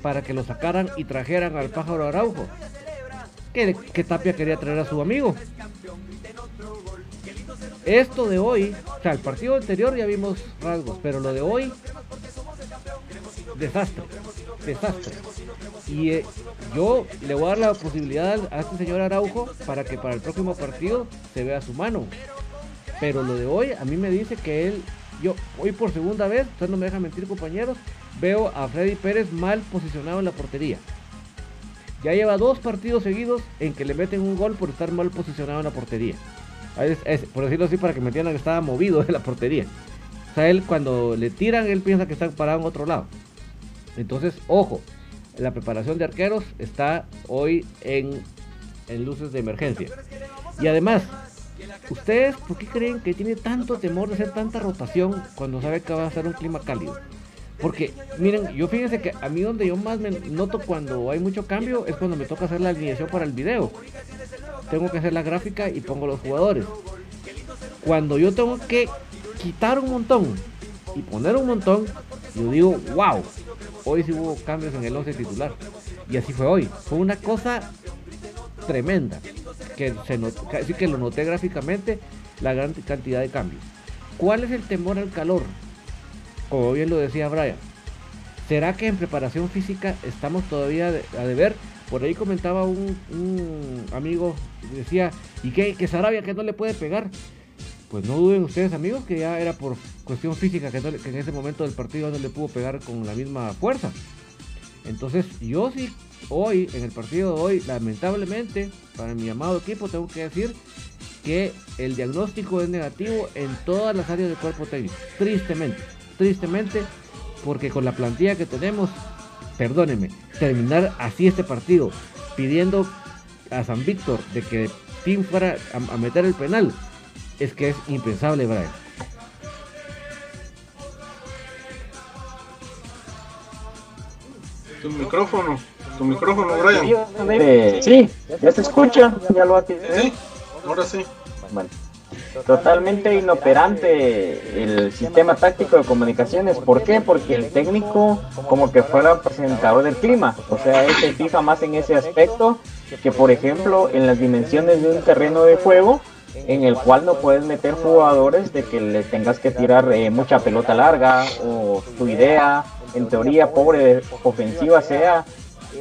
Speaker 5: para que lo sacaran y trajeran al pájaro Araujo? Que, Tapia quería traer a su amigo. Esto de hoy, o sea, el partido anterior ya vimos rasgos, pero lo de hoy, desastre, desastre. Y eh, yo le voy a dar la posibilidad a este señor Araujo para que para el próximo partido se vea su mano. Pero lo de hoy a mí me dice que él, yo hoy por segunda vez, usted no me deja mentir compañeros, veo a Freddy Pérez mal posicionado en la portería. Ya lleva dos partidos seguidos en que le meten un gol por estar mal posicionado en la portería. Es- es- por decirlo así, para que me entiendan, estaba movido de la portería. O sea, él cuando le tiran, él piensa que está parado en otro lado. Entonces, ojo, la preparación de arqueros está hoy en, en luces de emergencia. Y además, ¿ustedes por qué creen que tiene tanto temor de hacer tanta rotación cuando sabe que va a ser un clima cálido? Porque, miren, yo fíjense que a mí donde yo más me noto cuando hay mucho cambio es cuando me toca hacer la alineación para el video. Tengo que hacer la gráfica y pongo los jugadores. Cuando yo tengo que quitar un montón y poner un montón, yo digo, wow, hoy sí hubo cambios en el 11 titular. Y así fue hoy. Fue una cosa tremenda. Que se not- así que lo noté gráficamente. la gran cantidad de cambios. ¿Cuál es el temor al calor? Como bien lo decía Brian. ¿Será que en preparación física estamos todavía a deber? Por ahí comentaba un, amigo, decía, ¿y qué? ¿Que Sarabia que no le puede pegar? Pues no duden ustedes amigos que ya era por cuestión física que, que en ese momento del partido no le pudo pegar con la misma fuerza. Entonces yo sí, hoy, en el partido de hoy, lamentablemente, para mi amado equipo, tengo que decir que el diagnóstico es negativo en todas las áreas del cuerpo técnico. Tristemente, tristemente, porque con la plantilla que tenemos, perdónenme, terminar así este partido pidiendo a San Víctor de que Tim fuera a, meter el penal, es que es impensable, Brian.
Speaker 4: Tu micrófono, tu micrófono, Brian.
Speaker 3: Sí, ya se escucha, ya lo
Speaker 4: Sí, ahora sí.
Speaker 3: Bueno totalmente inoperante el sistema táctico de comunicaciones. ¿Por qué? Porque el técnico como que fuera presentador del clima. O sea, él se fija más en ese aspecto que, por ejemplo, en las dimensiones de un terreno de juego en el cual no puedes meter jugadores de que le tengas que tirar eh, mucha pelota larga o tu idea, en teoría, pobre ofensiva sea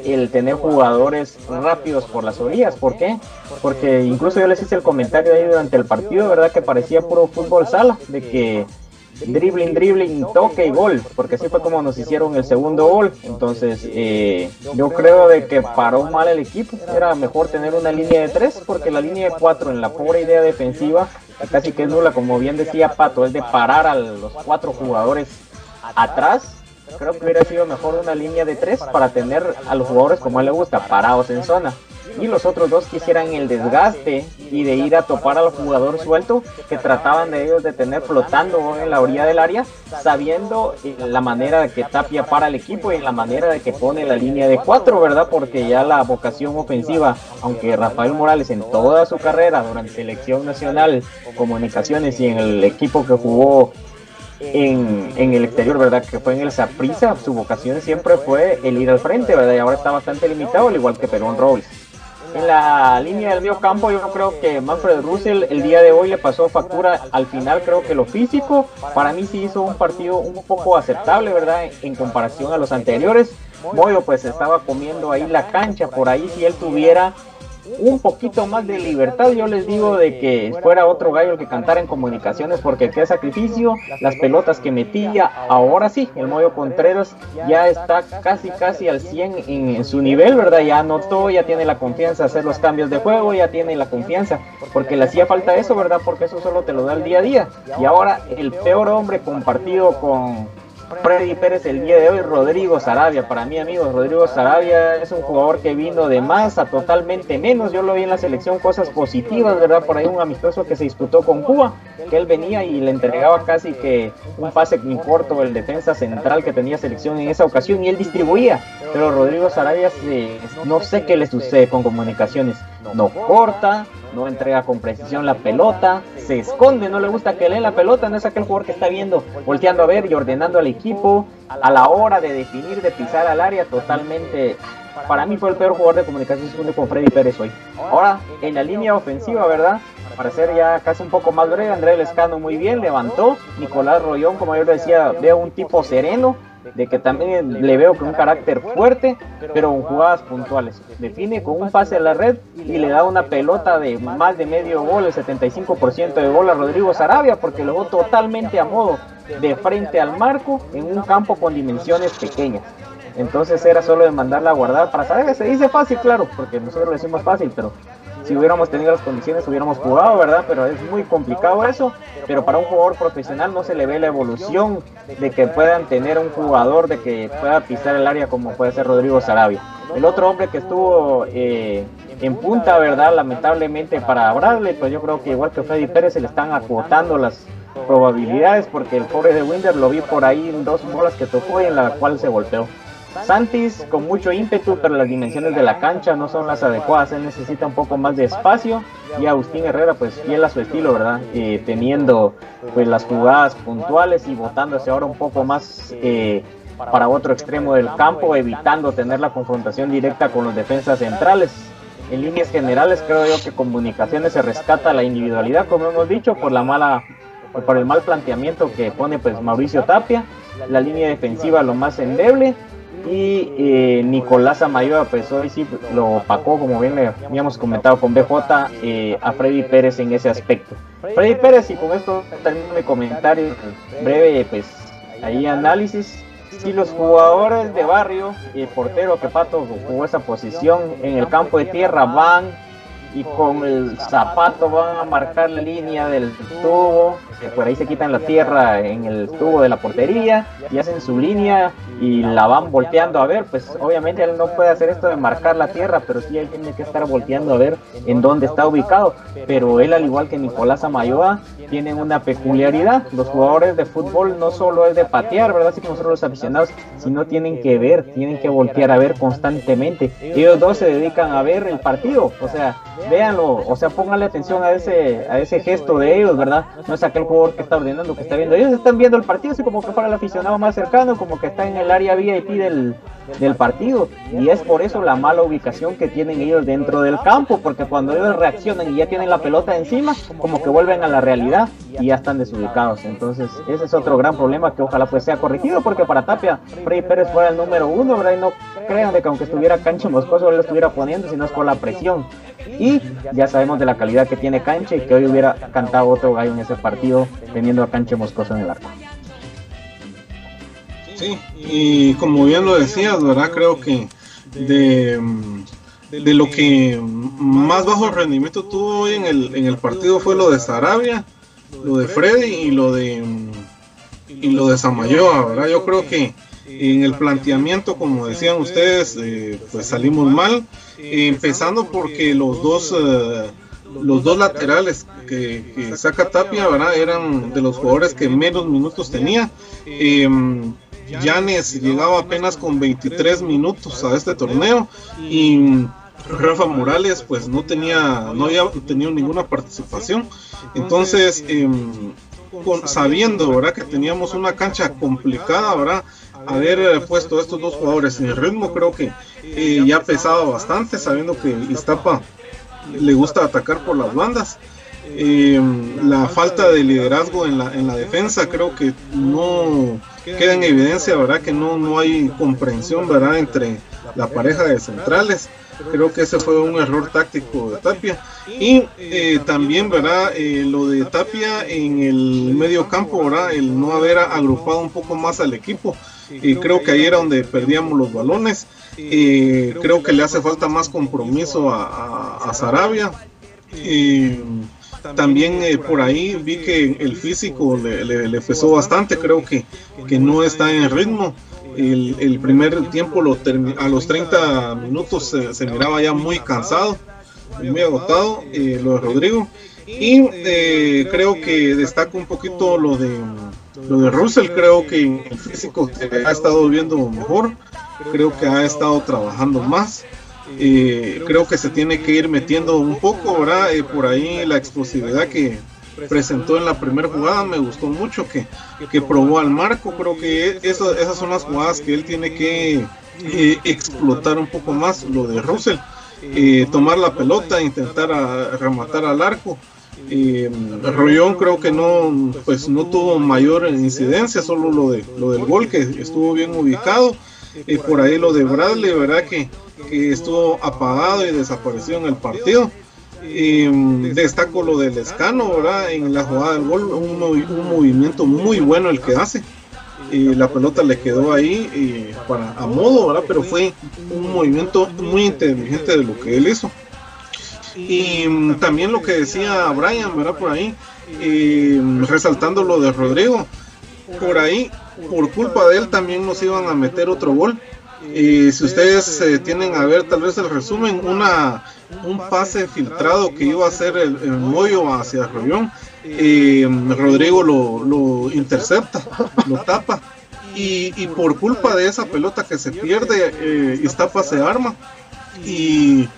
Speaker 3: el tener jugadores rápidos por las orillas. ¿Por qué? Porque incluso yo les hice el comentario ahí durante el partido, ¿verdad? Que parecía puro fútbol sala, de que dribbling, dribbling, toque y gol, porque así fue como nos hicieron el segundo gol. Entonces, eh, yo creo de que paró mal el equipo. Era mejor tener una línea de tres, porque la línea de cuatro en la pobre idea defensiva, casi que es nula, como bien decía Pato, es de parar a los cuatro jugadores atrás creo que hubiera sido mejor una línea de tres para tener a los jugadores como a le gusta, parados en zona. Y los otros dos quisieran el desgaste y de ir a topar al jugador suelto que trataban de ellos de tener flotando en la orilla del área, sabiendo eh, la manera de que Tapia para el equipo y la manera de que pone la línea de cuatro, ¿verdad? Porque ya la vocación ofensiva, aunque Rafael Morales en toda su carrera durante selección nacional, comunicaciones y en el equipo que jugó en, el exterior, ¿verdad? Que fue en el Saprissa, su vocación siempre fue el ir al frente, ¿verdad? Y ahora está bastante limitado, al igual que Perón Robles. En la línea del medio campo, yo creo que Manfred Russell el día de hoy le pasó factura al final, creo que lo físico. Para mí sí hizo un partido un poco aceptable, ¿verdad? En comparación a los anteriores. Moyo pues estaba comiendo ahí la cancha, por ahí si él tuviera un poquito más de libertad, yo les digo de que fuera otro gallo el que cantara en comunicaciones, porque qué sacrificio, las pelotas que metía, ahora sí, el Moyo Contreras ya está casi casi al 100 en, su nivel, ¿verdad? Ya anotó, ya tiene la confianza hacer los cambios de juego, ya tiene la confianza, porque le hacía falta eso, ¿verdad? Porque eso solo te lo da el día a día. Y ahora el peor hombre compartido con Freddy Pérez el día de hoy, Rodrigo Sarabia. Para mí, amigos, Rodrigo Sarabia es un jugador que vino de más a totalmente menos. Yo lo vi en la selección cosas positivas, ¿verdad? Por ahí un amistoso que se disputó con Cuba, que él venía y le entregaba casi que un pase muy corto el defensa central que tenía selección en esa ocasión y él distribuía. Pero Rodrigo Sarabia, no sé qué le sucede con comunicaciones. No corta, no entrega con precisión la pelota, se esconde, no le gusta que lee la pelota, no es aquel jugador que está viendo, volteando a ver y ordenando al equipo a la hora de definir, de pisar al área, totalmente. Para mí fue el peor jugador de comunicación segundo con Freddy Pérez hoy. Ahora, en la línea ofensiva, ¿verdad? Para ser ya casi un poco más breve, André Lescano muy bien, levantó. Nicolás Rollón, como yo decía, veo un tipo sereno, de que también le veo con un carácter fuerte, pero con jugadas puntuales. Define con un pase a la red y le da una pelota de más de medio gol, el 75% de gol a Rodrigo Sarabia, porque lo totalmente a modo de frente al marco en un campo con dimensiones pequeñas. Entonces era solo de mandarla a guardar para saber, se dice fácil, claro, porque nosotros lo decimos fácil, pero si hubiéramos tenido las condiciones hubiéramos jugado, ¿verdad? Pero es muy complicado eso, pero para un jugador profesional no se le ve la evolución de que puedan tener un jugador de que pueda pisar el área como puede ser Rodrigo Sarabia. El otro hombre que estuvo eh, en punta, ¿verdad? Lamentablemente para Bradley, pues yo creo que igual que Freddy Pérez se le están acotando las probabilidades porque el pobre de Winder lo vi por ahí en dos bolas que tocó y en la cual se golpeó. Santis con mucho ímpetu, pero las dimensiones de la cancha no son las adecuadas. Él necesita un poco más de espacio. Y Agustín Herrera, pues fiel a su estilo, ¿verdad? Eh, teniendo pues las jugadas puntuales y botándose ahora un poco más eh, para otro extremo del campo, evitando tener la confrontación directa con los defensas centrales. en líneas generales creo yo que comunicaciones se rescata la individualidad, como hemos dicho, por la mala por el mal planteamiento que pone pues Mauricio Tapia, la línea defensiva lo más endeble y eh, Nicolás Amayoa pues hoy sí lo opacó como bien le habíamos comentado con BJ eh, a Freddy Pérez en ese aspecto. Freddy Pérez y con esto termino mi comentario breve pues ahí análisis si los jugadores de barrio y el portero que Pato jugó esa posición en el campo de tierra van y con el zapato van a marcar la línea del tubo, por ahí se quitan la tierra en el tubo de la portería y hacen su línea y la van volteando a ver, pues obviamente él no puede hacer esto de marcar la tierra, pero sí él tiene que estar volteando a ver en dónde está ubicado, pero él al igual que Nicolás Amayoa tienen una peculiaridad, los jugadores de fútbol no solo es de patear, ¿verdad? Así como nosotros los aficionados, sino tienen que ver, tienen que voltear a ver constantemente. Ellos dos se dedican a ver el partido, o sea, véanlo, o sea, pónganle atención a ese, a ese gesto de ellos, ¿verdad? No es aquel jugador que está ordenando, que está viendo. Ellos están viendo el partido, así como que fuera el aficionado más cercano, como que está en el área VIP del, del partido. Y es por eso la mala ubicación que tienen ellos dentro del campo, porque cuando ellos reaccionan y ya tienen la pelota encima, como que vuelven a la realidad y ya están desubicados. Entonces, ese es otro gran problema que ojalá pues sea corregido, porque para Tapia, Freddy Pérez fuera el número uno, ¿verdad? Y no crean de que aunque estuviera Cancho Moscoso, él lo estuviera poniendo, sino es por la presión. Y ya sabemos de la calidad que tiene Canche y que hoy hubiera cantado otro gallo en ese partido teniendo a Canche Moscoso en el arco.
Speaker 4: Sí, y como bien lo decías, ¿verdad? Creo que de, de lo que más bajo rendimiento tuvo hoy en el, en el partido fue lo de Sarabia, lo de Freddy y lo de y lo de Samayoa, ¿verdad? Yo creo que en el planteamiento, como decían ustedes, eh, pues salimos mal, empezando porque los dos eh, los dos laterales que, saca Tapia, ¿verdad? Eran de los jugadores que menos minutos tenía. Eh, Yanes llegaba apenas con 23 minutos a este torneo y Rafa Morales pues no tenía no había tenido ninguna participación entonces con, sabiendo verdad que teníamos una cancha complicada verdad haber puesto a estos dos jugadores en el ritmo creo que eh, ya pesaba bastante sabiendo que Iztapa le gusta atacar por las bandas. Eh, la falta de liderazgo en la, en la defensa creo que no queda en evidencia verdad que no, no hay comprensión verdad entre la pareja de centrales. Creo que ese fue un error táctico de Tapia. Y eh, también verdad eh, lo de Tapia en el medio campo verdad el no haber agrupado un poco más al equipo y creo que ahí era donde perdíamos los balones eh, creo que le hace falta más compromiso a, a, a Sarabia también eh, por ahí vi que el físico le, pesó bastante, creo que, que no está en ritmo. El, primer tiempo lo a los 30 minutos se, se, miraba ya muy cansado, muy agotado, eh, lo de Rodrigo. Y eh, creo que destaca un poquito lo de, lo de Russell, creo que el físico ha estado viendo mejor, creo que ha estado trabajando más. Eh, creo que se tiene que ir metiendo un poco, ¿verdad? Eh, por ahí la explosividad que presentó en la primera jugada. Me gustó mucho, que, que probó al marco, creo que eso, esas son las jugadas que él tiene que eh, explotar un poco más, lo de Russell, eh, tomar la pelota, intentar a, rematar al arco. Eh, Rollón creo que no pues no tuvo mayor incidencia solo lo de lo del gol que estuvo bien ubicado y por ahí lo de Bradley verdad que que estuvo apagado y desapareció en el partido. Y, um, destaco lo del escano, ¿verdad? En la jugada del gol, un, un movimiento muy bueno el que hace. Y la pelota le quedó ahí y para, a modo, ¿verdad? Pero fue un movimiento muy inteligente de lo que él hizo. Y um, también lo que decía Brian, ¿verdad? Por ahí, y, resaltando lo de Rodrigo. Por ahí, por culpa de él, también nos iban a meter otro gol. Y si ustedes eh, tienen a ver tal vez el resumen, una, un pase filtrado que iba a hacer el, el Moyo hacia Rollón, eh, Rodrigo lo, lo, intercepta, lo tapa. Y, y, por culpa de esa pelota que se pierde, eh, Iztapa se arma. Y,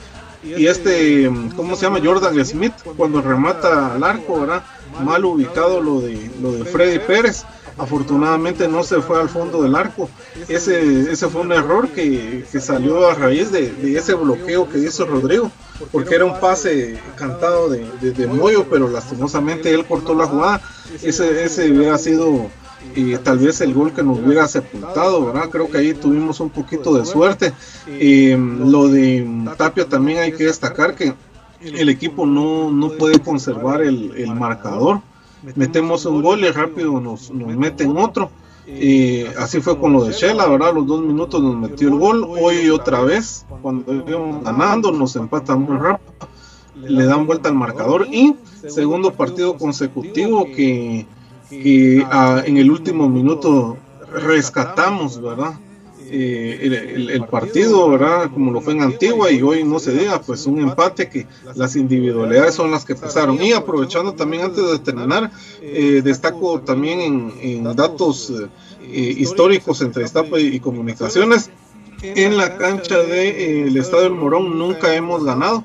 Speaker 4: y este, ¿cómo se llama? Jordan Smith, cuando remata al arco, ¿verdad? Mal ubicado lo de, lo de Freddy Pérez afortunadamente no se fue al fondo del arco. Ese, ese fue un error que, que salió a raíz de, ese bloqueo que hizo Rodrigo. porque era un pase cantado de, de, de Moyo, pero lastimosamente él cortó la jugada. Ese, ese hubiera sido y tal vez el gol que nos hubiera sepultado, ¿verdad? Creo que ahí tuvimos un poquito de suerte. Eh, lo de Tapia también hay que destacar que el equipo no, no puede conservar el, marcador. Metemos un gol y rápido nos, nos meten otro. Y así fue con lo de Shela, ¿verdad? Los dos minutos nos metió el gol. Hoy otra vez, cuando íbamos ganando, nos empatan muy rápido. Le dan vuelta al marcador. Y segundo partido consecutivo que, que ah, en el último minuto rescatamos, ¿verdad? Eh, el, el- el partido, ¿verdad? Como lo fue en Antigua y hoy no se diga, pues un empate que las individualidades son las que pesaron. Y aprovechando también antes de terminar, eh, destaco también en, datos eh, eh, históricos entre Iztapa y, y comunicaciones. En la cancha del Estadio del Morón nunca hemos ganado.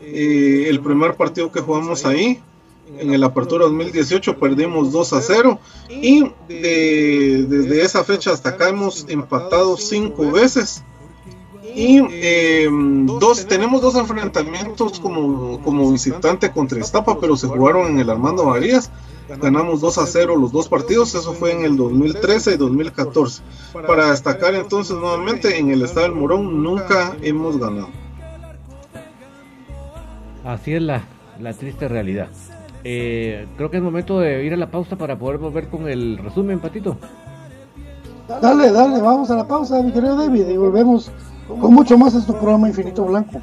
Speaker 4: Eh, el primer partido que jugamos ahí, en el Apertura 2018, perdimos 2 a 0. Y de- desde esa fecha hasta acá hemos empatado cinco veces. Y eh, dos, tenemos dos enfrentamientos como, como visitante contra Iztapa, pero se jugaron en el Armando Varías. Ganamos 2 a 0 los dos partidos, eso fue en el 2013 y 2014. Para destacar entonces nuevamente, en el Estadio del Morón nunca hemos ganado.
Speaker 5: Así es la, la triste realidad. Eh, creo que es momento de ir a la pausa para poder volver con el resumen, Patito.
Speaker 7: Dale, dale, vamos a la pausa, mi querido David, y volvemos con mucho más a este programa Infinito Blanco.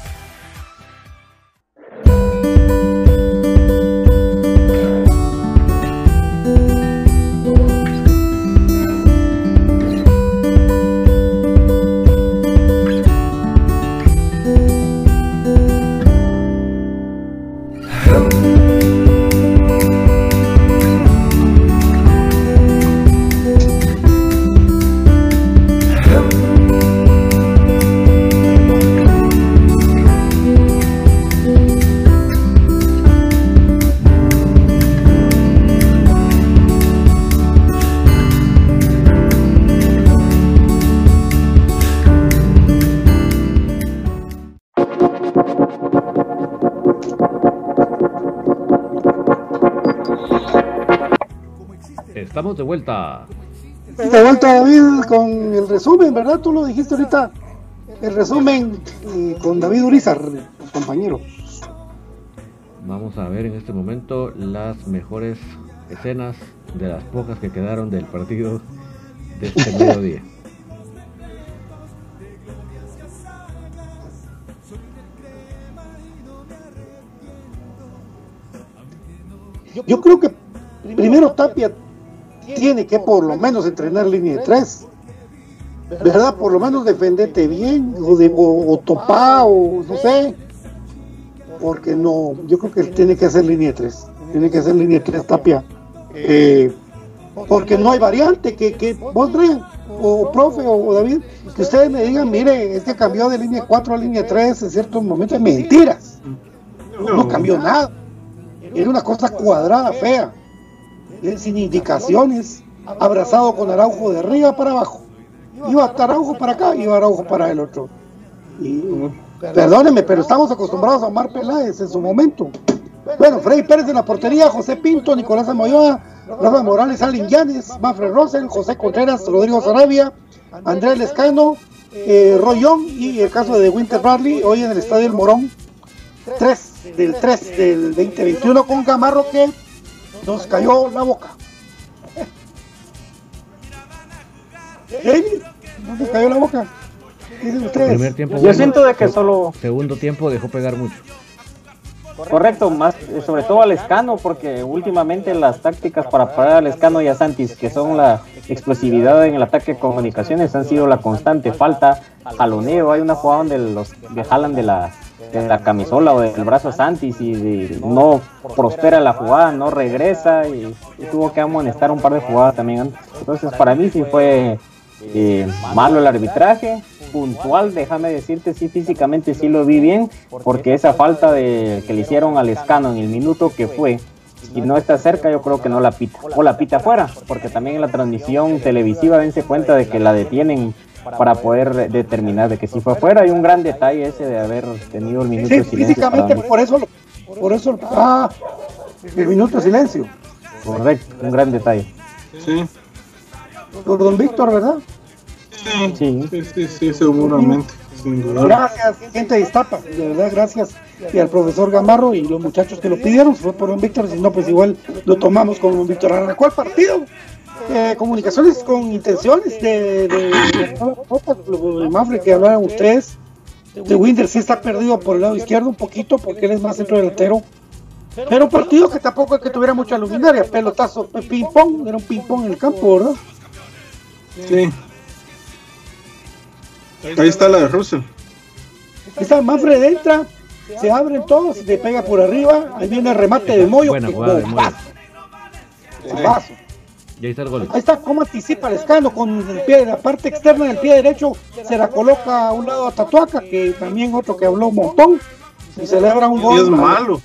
Speaker 5: Estamos de vuelta.
Speaker 7: De vuelta, David, con el resumen, ¿verdad? Tú lo dijiste ahorita. El resumen eh, con David Urizar, compañero.
Speaker 5: Vamos a ver en este momento las mejores escenas de las pocas que quedaron del partido de este mediodía.
Speaker 7: Yo creo que primero Tapia tiene que por lo menos entrenar línea de tres. ¿Verdad? Por lo menos defenderte bien, o, de, o, topar, o no sé. Porque no, yo creo que tiene que hacer línea de tres. Tiene que hacer línea de tres Tapia. Eh, porque no hay variante que, que vos Brian, o profe o David, que ustedes me digan, mire, es que cambió de línea 4 a línea 3 en ciertos momentos, mentiras. No cambió nada. Era una cosa cuadrada, fea, sin indicaciones, abrazado con Araujo de arriba para abajo. Iba hasta Araujo para acá, iba Araujo para el otro. Y, perdónenme, pero estamos acostumbrados a Omar Peláez en su momento. Bueno, Freddy Pérez en la portería, José Pinto, Nicolás Amoyoa, Rafa Morales, Alin Llanes, Manfred Rosen, José Contreras, Rodrigo Sarabia, Andrés Lescano, eh, Young y el caso de Winter Bradley, hoy en el Estadio El Morón, 3 del 3 del 2021 con Gamarro que nos cayó la boca. ¿Eh? ¿Nos cayó la boca? ¿Qué dicen ustedes?
Speaker 5: Primer tiempo
Speaker 3: Yo
Speaker 5: bueno,
Speaker 3: siento de que
Speaker 5: se-
Speaker 3: solo
Speaker 5: Segundo tiempo dejó pegar mucho.
Speaker 3: Correcto, más sobre todo al escano, porque últimamente las tácticas para parar al escano y a Santis, que son la explosividad en el ataque de comunicaciones, han sido la constante falta, jaloneo. Hay una jugada donde los que jalan de la, de la camisola o del brazo a Santis y de- no prospera la jugada, no regresa y, tuvo que amonestar un par de jugadas también antes. Entonces, para mí sí fue eh, malo el arbitraje, puntual, déjame decirte, sí físicamente sí lo vi bien, porque esa falta de que le hicieron al escano en el minuto que fue, y no está cerca, yo creo que no la pita, o la pita afuera, porque también en la transmisión televisiva dense cuenta de que la detienen para poder determinar de que si fue afuera, hay un gran detalle ese de haber tenido el minuto
Speaker 7: Sí,
Speaker 3: de silencio.
Speaker 7: físicamente por eso, lo- por eso, ah, el minuto de silencio.
Speaker 3: Correcto, un gran detalle.
Speaker 4: Sí,
Speaker 7: Por don Víctor, ¿verdad?
Speaker 4: sí,
Speaker 3: Sí.
Speaker 4: sí, sí, sí, seguramente.
Speaker 7: Gracias, gente de Iztapa, de verdad, gracias. Y al profesor Gamarro y los muchachos que lo pidieron, si fue por don Víctor, si no, pues igual lo tomamos con don Víctor. ¿Arrancó el partido? Eh, comunicaciones con intenciones de, de, de, de Mafre que hablaron ustedes. De Winder sí está perdido por el lado izquierdo un poquito porque él es más centro delantero. Pero un partido que tampoco es que tuviera mucha luminaria, pelotazo, ping pong, era un ping pong en el campo, ¿verdad?
Speaker 4: Sí. Ahí está la de Russell.
Speaker 7: Esta Manfred entra, se abren todos, se pega por arriba, ahí viene el remate de Moyo.
Speaker 5: Buena jugada de
Speaker 7: bombazo.
Speaker 5: Y ahí está el gol.
Speaker 7: Ahí está cómo anticipa el escano con el pie, la parte externa del pie derecho se la coloca a un lado a Tatuaca, que también otro que habló un montón, y celebra un gol.
Speaker 4: Y es malo.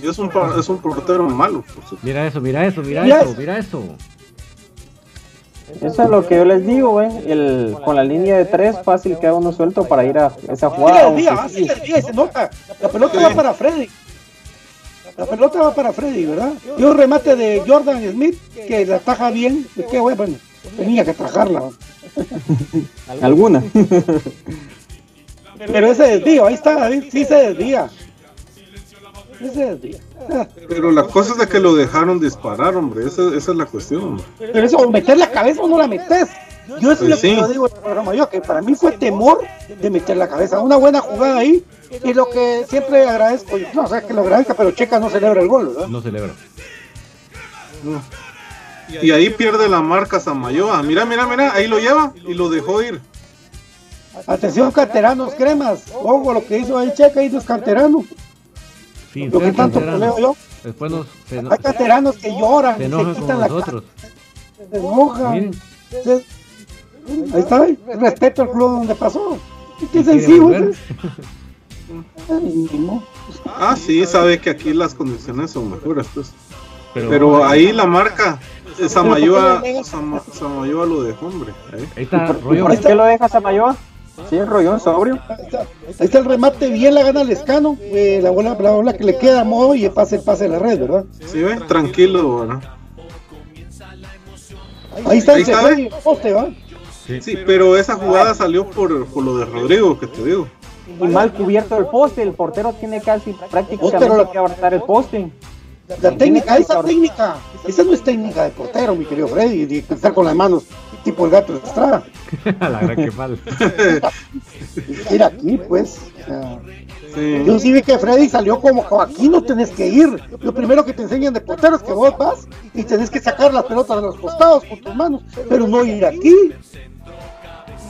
Speaker 4: Y es un, es un portero malo. por supuesto.
Speaker 5: Mira eso, mira eso, mira eso, mira eso.
Speaker 3: Eso es lo que yo les digo, ¿eh? el, con la línea de tres, fácil queda uno suelto para ir a esa jugada.
Speaker 7: el día,
Speaker 3: aunque
Speaker 7: va,
Speaker 3: sí.
Speaker 7: día y se nota. La pelota va para Freddy. La pelota va para Freddy, ¿verdad? Y un remate de Jordan Smith que la taja bien. pues qué bueno, bueno, tenía que atajarla.
Speaker 3: Alguna.
Speaker 7: Pero ese desvío, ahí está, David, sí se desvía. Ese desvía.
Speaker 4: Pero la cosa es de que lo dejaron disparar, hombre. Esa, esa es la cuestión. hombre.
Speaker 7: Pero eso, o meter la cabeza o no la metes. Yo eso es
Speaker 4: Pues
Speaker 7: lo que
Speaker 4: sí.
Speaker 7: yo digo en el programa yo, que para mí fue temor de meter la cabeza. Una buena jugada ahí. Y lo que siempre agradezco, no sé que lo agradezca, pero Checa no celebra el gol, ¿verdad?
Speaker 5: No celebra.
Speaker 4: Y ahí pierde la marca Samayoa. Mira, mira, mira. Ahí lo lleva y lo dejó ir.
Speaker 7: Atención, canteranos, cremas. Ojo, lo que hizo ahí Checa, ahí dos canteranos.
Speaker 5: Sí,
Speaker 7: Lo que tanto peleo yo.
Speaker 5: Después nos, se,
Speaker 7: Hay canteranos que lloran,
Speaker 5: se
Speaker 7: se,
Speaker 5: enojan con
Speaker 7: quitan la cara,
Speaker 5: nosotros.
Speaker 7: se enojan.
Speaker 5: Miren,
Speaker 7: Se- Ahí está, respeto al club donde pasó. Qué sencillo.
Speaker 4: Ah, sí, sabe que aquí las condiciones son mejores, pues.
Speaker 5: Pero,
Speaker 4: Pero ahí la marca, eh, Samayoa,
Speaker 7: ¿por qué le
Speaker 4: Sama- Samayoa lo dejó, hombre. Ahí.
Speaker 5: ahí está
Speaker 3: ¿Por
Speaker 5: rollo.
Speaker 3: qué lo dejas a Mayoa? Sí, es rollón sobrio.
Speaker 7: Ahí está, ahí está el remate, bien la gana Lescano. Eh, la, bola, la bola que le queda a Modo y el pase, el pase de la red, ¿verdad?
Speaker 4: Sí, ve, tranquilo, ¿verdad?
Speaker 7: Ahí está
Speaker 4: Ahí está.
Speaker 7: Freddy, poste, ¿va?
Speaker 4: Sí, pero esa jugada salió por, por lo de Rodrigo, que te digo.
Speaker 3: Y mal cubierto el poste, el portero tiene casi prácticamente que abarcar el poste.
Speaker 7: La técnica, esa técnica, esa no es técnica de portero, mi querido Freddy, de estar con las manos, tipo el gato de Estrada.
Speaker 5: la verdad que mal.
Speaker 7: Ir aquí, pues.
Speaker 4: Sí.
Speaker 7: Yo sí vi que Freddy salió como, como aquí no tenés que ir. Lo primero que te enseñan de portero es que vos vas y tenés que sacar las pelotas de los costados con tus manos, pero no ir aquí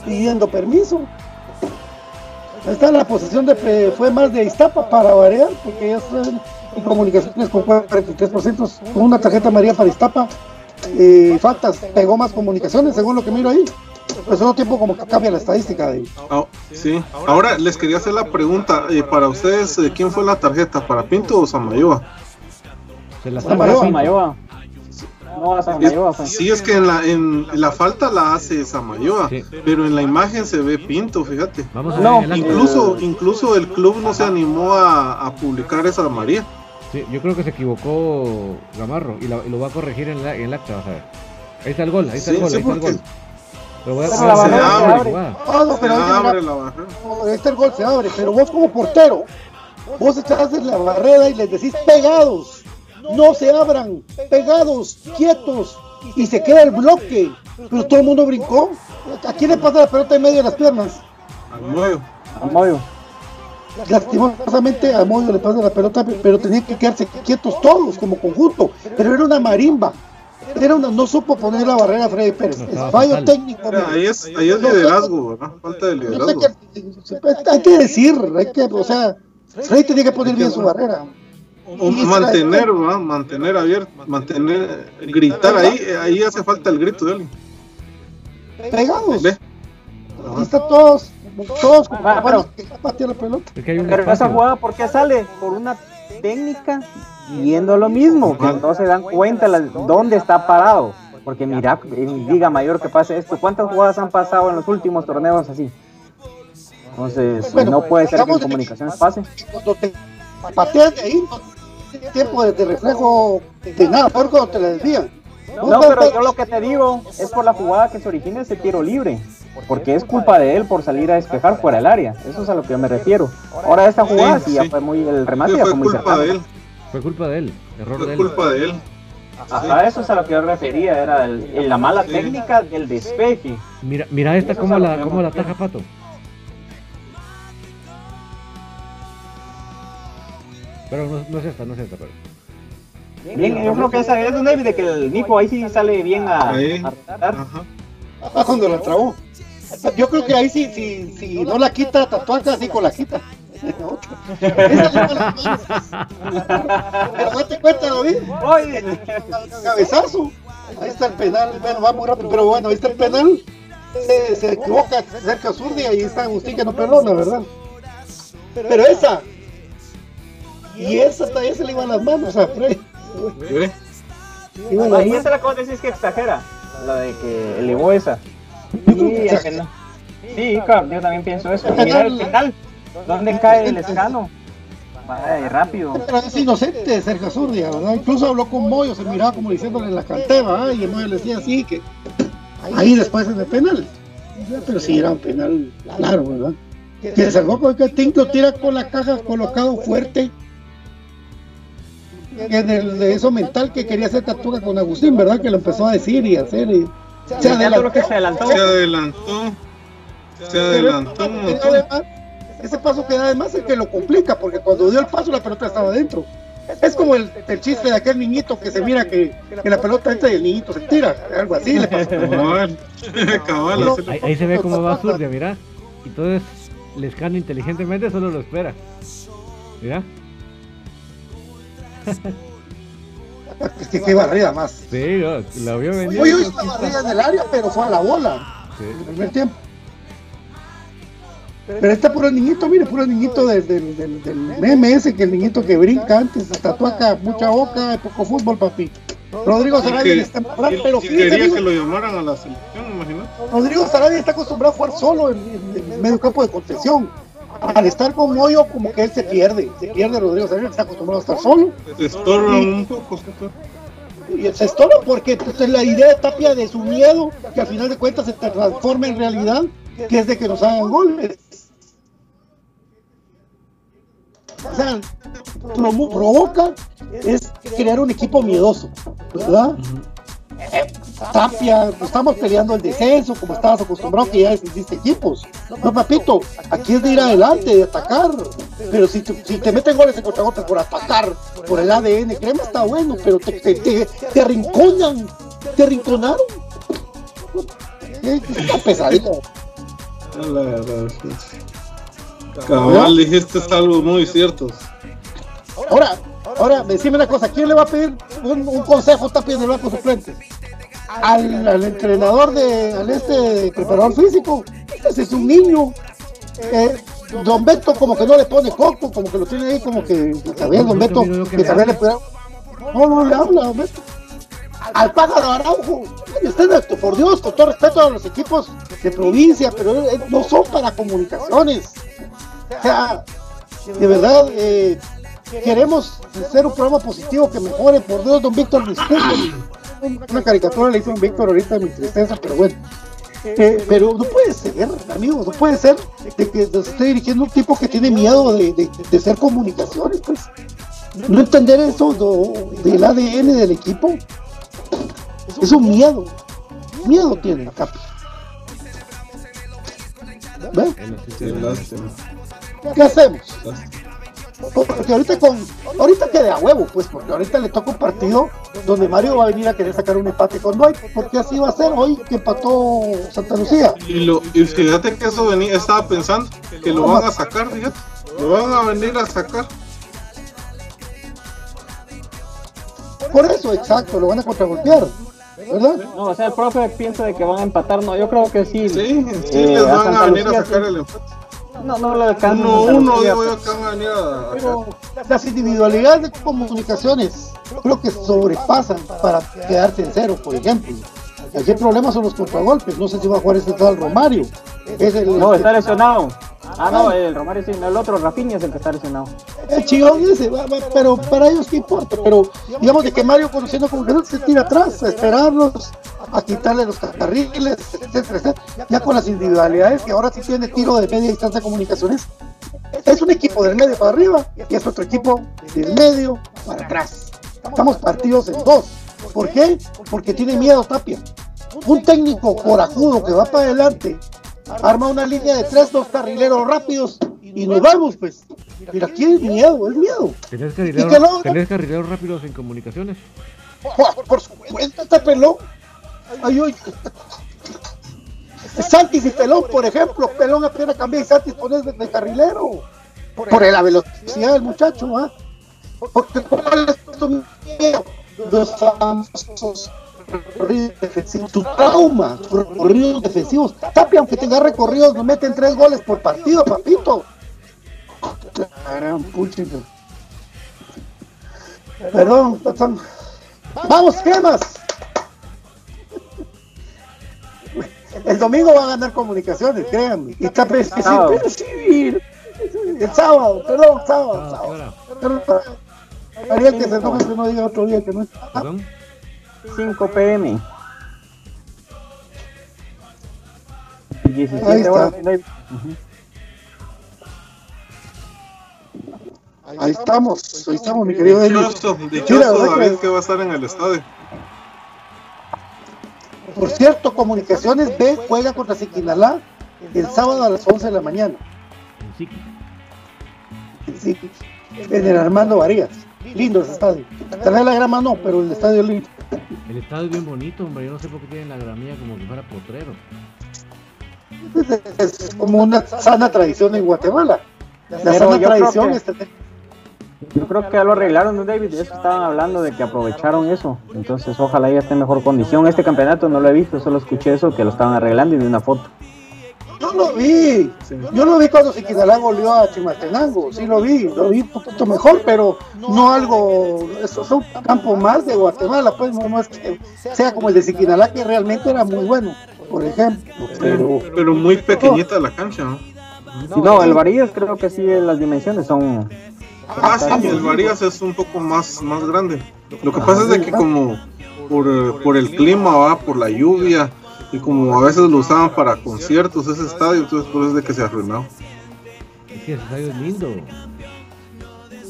Speaker 7: pidiendo permiso. Está la posición de pre- fue más de Iztapa para variar, porque ya están en comunicaciones con 43% con una tarjeta María para Iztapa. Eh, faltas, pegó más comunicaciones según lo que miro ahí. Pero todo tiempo como que cambia la estadística de
Speaker 4: Ah, sí. Ahora les quería hacer la pregunta. eh, para ustedes, eh, ¿quién fue la tarjeta? ¿Para Pinto o Samayoa?
Speaker 5: Se la está
Speaker 3: Samayoa. No, a Samayoa fue.
Speaker 4: Sí, es que en la, en la falta la hace Samayoa,
Speaker 5: Sí.
Speaker 4: pero en la imagen se ve Pinto, fíjate.
Speaker 5: Vamos a ver
Speaker 3: No,
Speaker 5: acta.
Speaker 4: Incluso, incluso el club no se animó a, a publicar esa María.
Speaker 5: Sí, yo creo que se equivocó Gamarro y, la- y lo va a corregir en, la, en el acta, vas a ver. Ahí está el gol, ahí está el
Speaker 4: Sí,
Speaker 5: gol,
Speaker 4: sí,
Speaker 5: ahí está el gol. Pero voy a-
Speaker 3: Pero la
Speaker 4: se abre.
Speaker 7: Ah, no, pero
Speaker 4: Se
Speaker 7: oye, mira,
Speaker 4: abre la barrera.
Speaker 7: No, este el gol se abre, pero vos como portero, vos echás en la barrera y les decís pegados, no se abran, pegados, quietos, y se queda el bloque, pero todo el mundo brincó. ¿A quién le pasa la pelota en medio de las piernas?
Speaker 4: Al medio.
Speaker 3: Amoyo.
Speaker 7: Lastimosamente a Moyo le pasa la pelota, pero tenían que quedarse quietos todos como conjunto, pero era una marimba. Era una, no supo poner la barrera Freddy Pérez.
Speaker 5: No,
Speaker 7: Es fallo
Speaker 5: fatal.
Speaker 7: técnico. Mira.
Speaker 4: ahí es, ahí es liderazgo, ¿verdad? Falta de liderazgo.
Speaker 7: que- hay que decir, hay que, o sea, Freddy tenía que poner bien su barrera.
Speaker 4: O mantener, ¿verdad? Mantener abierto, mantener, gritar ahí, eh, ahí hace falta el grito de él.
Speaker 7: Pegados.
Speaker 4: ¿Ve?
Speaker 7: Están todos, todos con
Speaker 3: Ah, pero-
Speaker 7: que la pelota.
Speaker 5: Es que hay un
Speaker 3: Pero esa jugada, ¿por qué sale? Por una técnica viendo lo mismo, que no se dan cuenta la- dónde está parado. Porque mira, en Liga Mayor que pase esto, ¿cuántas jugadas han pasado en los últimos torneos así? Entonces,
Speaker 7: Bueno,
Speaker 3: no puede ser que en comunicaciones pase.
Speaker 7: De ahí, no tiene tiempo de, de reflejo de nada, peor cuando te la desvían.
Speaker 3: No, pero yo lo que te digo es por la jugada que se origina ese tiro libre. Porque es culpa de él por salir a despejar fuera del área. Eso es a lo que yo me refiero. Ahora esta jugada
Speaker 4: Sí,
Speaker 3: sí, ya fue muy, el remate
Speaker 4: Sí,
Speaker 3: ya
Speaker 4: fue
Speaker 3: fue muy
Speaker 4: culpa de él.
Speaker 5: Fue culpa de él, error de
Speaker 4: Fue
Speaker 5: él.
Speaker 4: culpa de él.
Speaker 3: Ajá, eso es a lo que yo refería, era el- el- la mala técnica del despeje.
Speaker 5: Mira, mira esta cómo la, cómo la ataja Pato. Pero no, no es esta, no es esta, pero.
Speaker 3: Bien, yo creo que esa es una de que el Nico ahí sí sale bien a,
Speaker 4: Ahí.
Speaker 3: a.
Speaker 4: Ajá.
Speaker 7: Ah, cuando la trabó. Yo creo que ahí sí, si, si no la quita, Tatuaca sí con la quita. Pero date cuenta, David,
Speaker 3: Oye,
Speaker 7: cabezazo. Ahí está el penal, bueno, va muy rápido, pero bueno, ahí está el penal. Se, se equivoca cerca a Zurdia y ahí está Agustín que no perdona, ¿verdad? Pero esa. Y esa también se le iban las manos a.
Speaker 4: ¿Ve?
Speaker 7: Iban las
Speaker 3: ahí
Speaker 7: manos.
Speaker 3: esa es la cosa decís que exagera, la de que elevó esa. Sí, al final. Sí, claro, yo también pienso eso. Y mira el final, ¿dónde cae el escano? Vaya, rápido.
Speaker 7: Pero es inocente Sergio Zurdia, ¿verdad? Incluso habló con Moyo, se miraba como diciéndole la canteba, ¿ah? y el Moyo le decía así, que ahí después en el penal. Pero sí era un penal claro, ¿verdad? Que salvó porque el Tinto tira con la caja colocado fuerte. En el, de eso mental que quería hacer Tatuca con Agustín, ¿verdad? Que lo empezó a decir y hacer. Y, se
Speaker 3: que
Speaker 7: adelantó.
Speaker 3: se adelantó.
Speaker 4: Se adelantó. Se adelantó
Speaker 7: además, ese paso que da además es el que lo complica, porque cuando dio el paso la pelota estaba adentro. Es como el, el chiste de aquel niñito que se mira que, que la pelota entra y el niñito se tira, algo así le pasó.
Speaker 4: Cabal.
Speaker 5: Ahí, ahí se ve cómo va Zurdia, mira. Y entonces el escano inteligentemente solo lo espera. Mira.
Speaker 7: Es que qué barrida más.
Speaker 5: Sí, no, la vio venir.
Speaker 7: Hoy hizo una barrida en el área, pero fue a la bola
Speaker 5: Sí.
Speaker 7: en el primer tiempo. Pero este puro niñito, mire, puro niñito del, del, del, del meme ese, que el niñito que brinca antes, tatuaca, mucha boca, poco fútbol, papi. Rodrigo Sarabia
Speaker 4: que-
Speaker 7: está mal,
Speaker 4: Y-
Speaker 7: pero fíjese,
Speaker 4: quería
Speaker 7: amigo,
Speaker 4: que lo llamaran a la selección, imagínate.
Speaker 7: Rodrigo Sarabia está acostumbrado a jugar solo en, en- en el medio campo de contención. Al estar con Moyo, como que él se pierde, se pierde Rodrigo Sarabia, está acostumbrado a estar solo.
Speaker 4: Se estorba un poco. se estorba.
Speaker 7: Y se estorba porque pues, la idea de Tapia de su miedo, que al final de cuentas se transforma en realidad, que es de que nos hagan goles. O sea, provoca es crear un equipo miedoso, ¿verdad? Tapia, estamos peleando el descenso, como estabas acostumbrado que ya descendiste equipos. No, papito, aquí es de ir adelante, de atacar. Pero si te, si te meten goles en contragolpe por atacar, por el ADN, crema está bueno, pero te, te, te, te arrinconan, te arrinconaron. Es una pesadilla.
Speaker 4: Cabal, dijiste algo muy cierto.
Speaker 7: Ahora, ahora, decime una cosa, ¿quién le va a pedir un, un consejo Tapia en el banco suplente? Al, al entrenador de, al este preparador físico, ese es un niño. Eh, Don Beto como que no le pone coco, como que lo tiene ahí como que sabía Don Beto que sabía le pudiera- No, no le habla Don Beto. Al pájaro Araujo, usted, por Dios, con todo respeto a los equipos de provincia, pero no son para comunicaciones. O sea, de verdad, eh, queremos hacer un programa positivo que mejore, por Dios, don Víctor. Una caricatura le hizo don Víctor ahorita de mi tristeza, pero bueno. Eh, pero no puede ser, amigos, no puede ser de que nos esté dirigiendo un tipo que tiene miedo de, de, de hacer comunicaciones, pues. No entender eso del ADN del equipo. Es un miedo. Miedo tiene Capi. ¿Ve?
Speaker 4: Qué lástima.
Speaker 7: ¿Qué hacemos? Porque ahorita con, ahorita queda a huevo, pues, porque ahorita le toca un partido donde Mario va a venir a querer sacar un empate con Dwight, porque así va a ser hoy que empató Santa Lucía.
Speaker 4: Y, lo, y fíjate que eso venía, estaba pensando, que lo van a sacar, fíjate. Lo van a venir a sacar.
Speaker 7: Por eso, exacto, lo van a contragolpear, ¿verdad?
Speaker 3: No, o sea, el profe piensa de que van a empatar, no, yo creo que sí.
Speaker 4: Sí, sí,
Speaker 3: Eh,
Speaker 4: les van a venir a sacar
Speaker 3: sí.
Speaker 4: el empate.
Speaker 3: No, no alcanza.
Speaker 4: Uno,
Speaker 3: Santa
Speaker 4: uno,
Speaker 3: Lucía,
Speaker 4: digo yo,
Speaker 3: pues.
Speaker 4: que van a venir a.
Speaker 7: Pero las individualidades de comunicaciones creo que sobrepasan para quedarse en cero, por ejemplo. Aquí el problema son los contragolpes, no sé si va a jugar este tal Romario. Es el,
Speaker 3: No, está lesionado. Ah, no, el Romario sí, el otro, Rafinha es el que está lesionado.
Speaker 7: El ese, va, va, pero para ellos qué importa, pero digamos de que Mario conociendo como que no se tira atrás, a esperarlos, a quitarle los carriles, etcétera, etcétera. Ya con las individualidades que ahora sí tiene tiro de media distancia de comunicaciones, es un equipo del medio para arriba y es otro equipo del medio para atrás. Estamos partidos en dos. ¿Por qué? Porque tiene miedo Tapia. Un técnico corajudo que va para adelante, arma una línea de tres, dos carrileros rápidos y nos vamos pues. Mira, aquí es miedo, es miedo.
Speaker 5: ¿Tenés
Speaker 7: ¿Y qué
Speaker 5: carrileros,
Speaker 7: no?
Speaker 5: tenés carrileros rápidos en comunicaciones?
Speaker 7: Por, por supuesto, este pelón. Ay, ay. Santis y Pelón, por ejemplo. Pelón apenas cambia y Santis pones de, de carrilero. Por la velocidad del muchacho, ¿ah? Porque ¿cuál es tu miedo? Los famosos recorridos defensivos. Tu trauma, tus recorridos defensivos. Tapia, aunque tenga recorridos, nos meten tres goles por partido, papito. Puchica. Perdón, perdón. Vamos, cremas. El domingo va a ganar comunicaciones, créanme. Y está
Speaker 3: Sábado.
Speaker 7: pero sí, el sábado, perdón, sábado,
Speaker 5: Ah,
Speaker 7: sábado. que se enoja que no diga otro día que no está.
Speaker 5: ¿Perdón?
Speaker 3: 5 pm.
Speaker 7: Ahí
Speaker 3: 17
Speaker 7: está.
Speaker 3: horas.
Speaker 7: Ahí estamos, ahí estamos, mi querido Denis.
Speaker 4: Dichoso,
Speaker 7: Mira,
Speaker 4: dichoso
Speaker 7: ¿verdad
Speaker 4: David
Speaker 7: que-
Speaker 4: va a estar en el estadio.
Speaker 7: Por cierto, Comunicaciones B juega contra Siquinalá el sábado a las 11 de la mañana.
Speaker 5: En Siqui.
Speaker 7: Sí, en el Armando Varías. Lindo ese estadio. Tal vez la grama no, pero el estadio es lindo.
Speaker 5: El estadio es bien bonito, hombre. Yo no sé por qué tienen la gramilla como que fuera potrero.
Speaker 7: Es, es como una sana tradición en Guatemala. La
Speaker 3: Pero
Speaker 7: sana
Speaker 3: yo creo
Speaker 7: tradición
Speaker 3: que-
Speaker 7: es tener
Speaker 3: Yo creo que ya lo arreglaron, ¿no, David? De eso estaban hablando, de que aprovecharon eso. Entonces, ojalá ya esté en mejor condición. Este campeonato no lo he visto, solo escuché eso, que lo estaban arreglando y vi una foto.
Speaker 7: Yo lo vi, yo lo vi cuando Siquinalá goleó a Chimaltenango, sí lo vi, lo vi un poquito mejor, pero no algo, eso es un campo más de Guatemala, pues no, es que sea como el de Siquinalá, que realmente era muy bueno, por ejemplo, pero
Speaker 4: Pero muy pequeñita la cancha, ¿no?
Speaker 3: No, el Varillas creo que sí, las dimensiones son...
Speaker 4: Ah, sí, el Varías es un poco más, más grande. Lo que pasa es de que como por, por el clima, va, por la lluvia. Y como a veces lo usaban para conciertos ese estadio, entonces por eso es de que se arruinó.
Speaker 5: Es que ese estadio es lindo.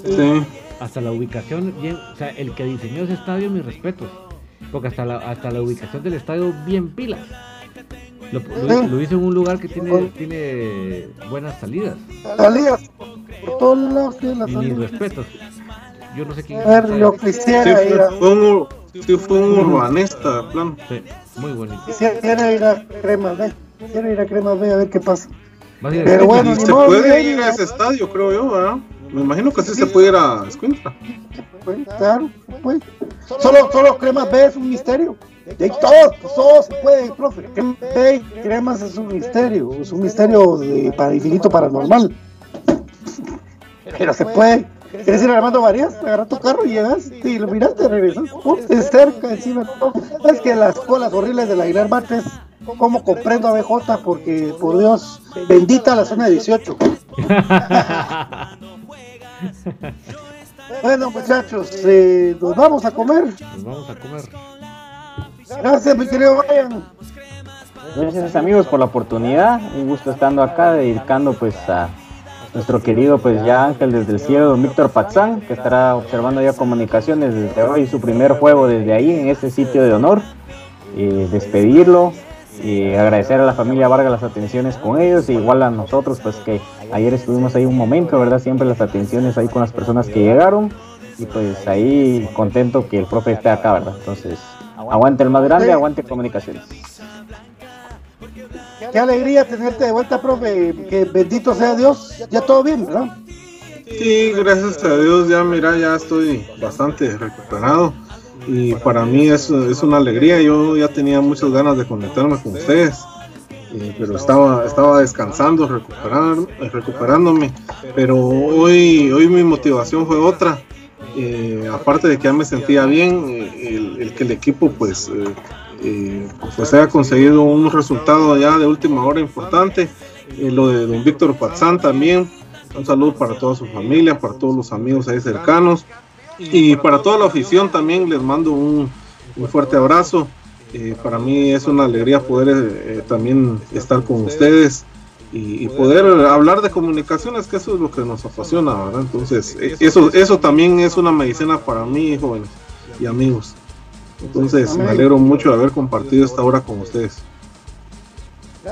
Speaker 4: Sí.
Speaker 5: Hasta la ubicación, bien, o sea, el que diseñó ese estadio, mis respetos. Porque hasta la, hasta la ubicación del estadio, bien pilas. Lo, lo- lo hizo en un lugar que tiene, tiene buenas salidas.
Speaker 7: Salidas por todos lados de la
Speaker 5: Y mis respetos. Yo no sé quién
Speaker 7: A ver, lo
Speaker 4: Sí,
Speaker 7: quisiera ir
Speaker 4: fue,
Speaker 7: a,
Speaker 4: fue un, sí, fue un urbanista, de plano.
Speaker 5: Sí, muy bonito.
Speaker 7: quisiera ir a Cremas B. Quisiera ir a Cremas B a ver qué pasa. Pero bueno,
Speaker 4: se
Speaker 7: modo,
Speaker 4: puede ir a ese estadio, creo yo, ¿verdad? Me imagino que sí se puede ir a Escuintla.
Speaker 7: Pues, claro, pues. Solo, solo Cremas B es un misterio. De ahí todo, pues, todo se puede, profe. Cremas B y Cremas es un misterio. Es un misterio de, para infinito paranormal. Pero se puede. ¿Quieres ir a Armando Varías? Agarra tu carro y llegas, te iluminaste, regresas. Ponte cerca encima. Es que las colas horribles del Aguilar Martes, ¿cómo comprendo a BJ? Porque, por Dios, bendita la zona 18. Bueno, muchachos, eh, nos vamos a comer.
Speaker 5: Nos vamos a comer.
Speaker 7: Gracias, mi querido Brian.
Speaker 3: Gracias amigos por la oportunidad, un gusto estando acá, dedicando pues a nuestro querido pues ya ángel desde el cielo, don Víctor Patzán, que estará observando ya comunicaciones desde hoy, su primer juego desde ahí, en ese sitio de honor, Eh, despedirlo, y agradecer a la familia Vargas las atenciones con ellos, e igual a nosotros pues que ayer estuvimos ahí un momento, ¿verdad? Siempre las atenciones ahí con las personas que llegaron, y pues ahí contento que el profe esté acá, ¿verdad? Entonces, aguante el más grande, aguante comunicaciones.
Speaker 7: Qué alegría tenerte de vuelta, profe. Que bendito sea Dios. Ya todo bien, ¿verdad?
Speaker 4: Sí, gracias a Dios, ya mira, ya estoy bastante recuperado. Y para mí es, es una alegría. Yo ya tenía muchas ganas de conectarme con ustedes. pero estaba, estaba descansando, recuperar, recuperándome. Pero hoy, hoy mi motivación fue otra. Eh, aparte de que ya me sentía bien, el, el que el equipo pues, eh, eh, pues haya conseguido un resultado ya de última hora importante. Eh, lo de don Víctor Patzán también. Un saludo para toda su familia, para todos los amigos ahí cercanos. Y para toda la afición también les mando un, un fuerte abrazo. Eh, para mí es una alegría poder eh, también estar con ustedes y, y poder hablar de comunicaciones, que eso es lo que nos apasiona, ¿verdad? Entonces, eh, eso, eso también es una medicina para mí, jóvenes y amigos. Entonces, me alegro mucho de haber compartido esta hora con ustedes.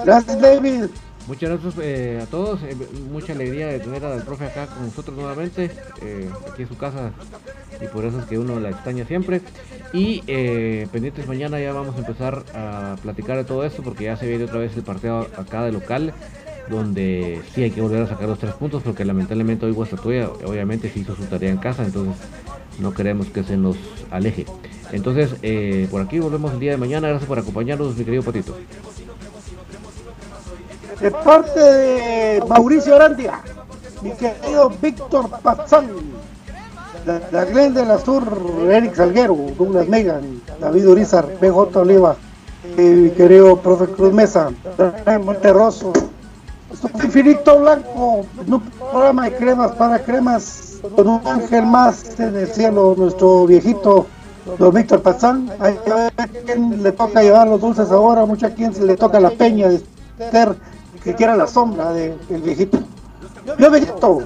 Speaker 7: Gracias, David.
Speaker 5: Muchas gracias eh, a todos, eh, mucha alegría de tener al profe acá con nosotros nuevamente, eh, aquí en su casa, y por eso es que uno la extraña siempre. Y eh, pendientes mañana ya vamos a empezar a platicar de todo esto, porque ya se viene otra vez el partido acá de local, donde sí hay que volver a sacar los tres puntos, porque lamentablemente hoy Guastatoya obviamente se hizo su tarea en casa, entonces no queremos que se nos aleje. Entonces, eh, por aquí volvemos el día de mañana, gracias por acompañarnos, mi querido Patito.
Speaker 7: De parte de Mauricio Arandia, mi querido Víctor Pazán, la, la Glen de la Sur, Eric Salguero, Douglas Megan, David Urizar, BJ Oliva, y mi querido profe Cruz Mesa, Monterroso, infinito blanco, programa de cremas para cremas, con un ángel más en el cielo, nuestro viejito don Víctor Pazán, Ahí a ver quién le toca llevar los dulces ahora, mucho a quien se le toca la peña de ser que quiera la sombra de- del viejito. Yo viejito,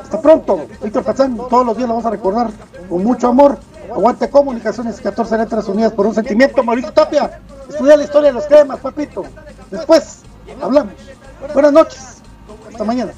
Speaker 7: hasta pronto, Víctor Pazán, todos los días lo vamos a recordar con mucho amor. Aguante comunicaciones, 14 letras unidas por un sentimiento, Mauricio Tapia. Estudia la historia de los cremas, papito. Después, hablamos. Buenas noches. Hasta mañana.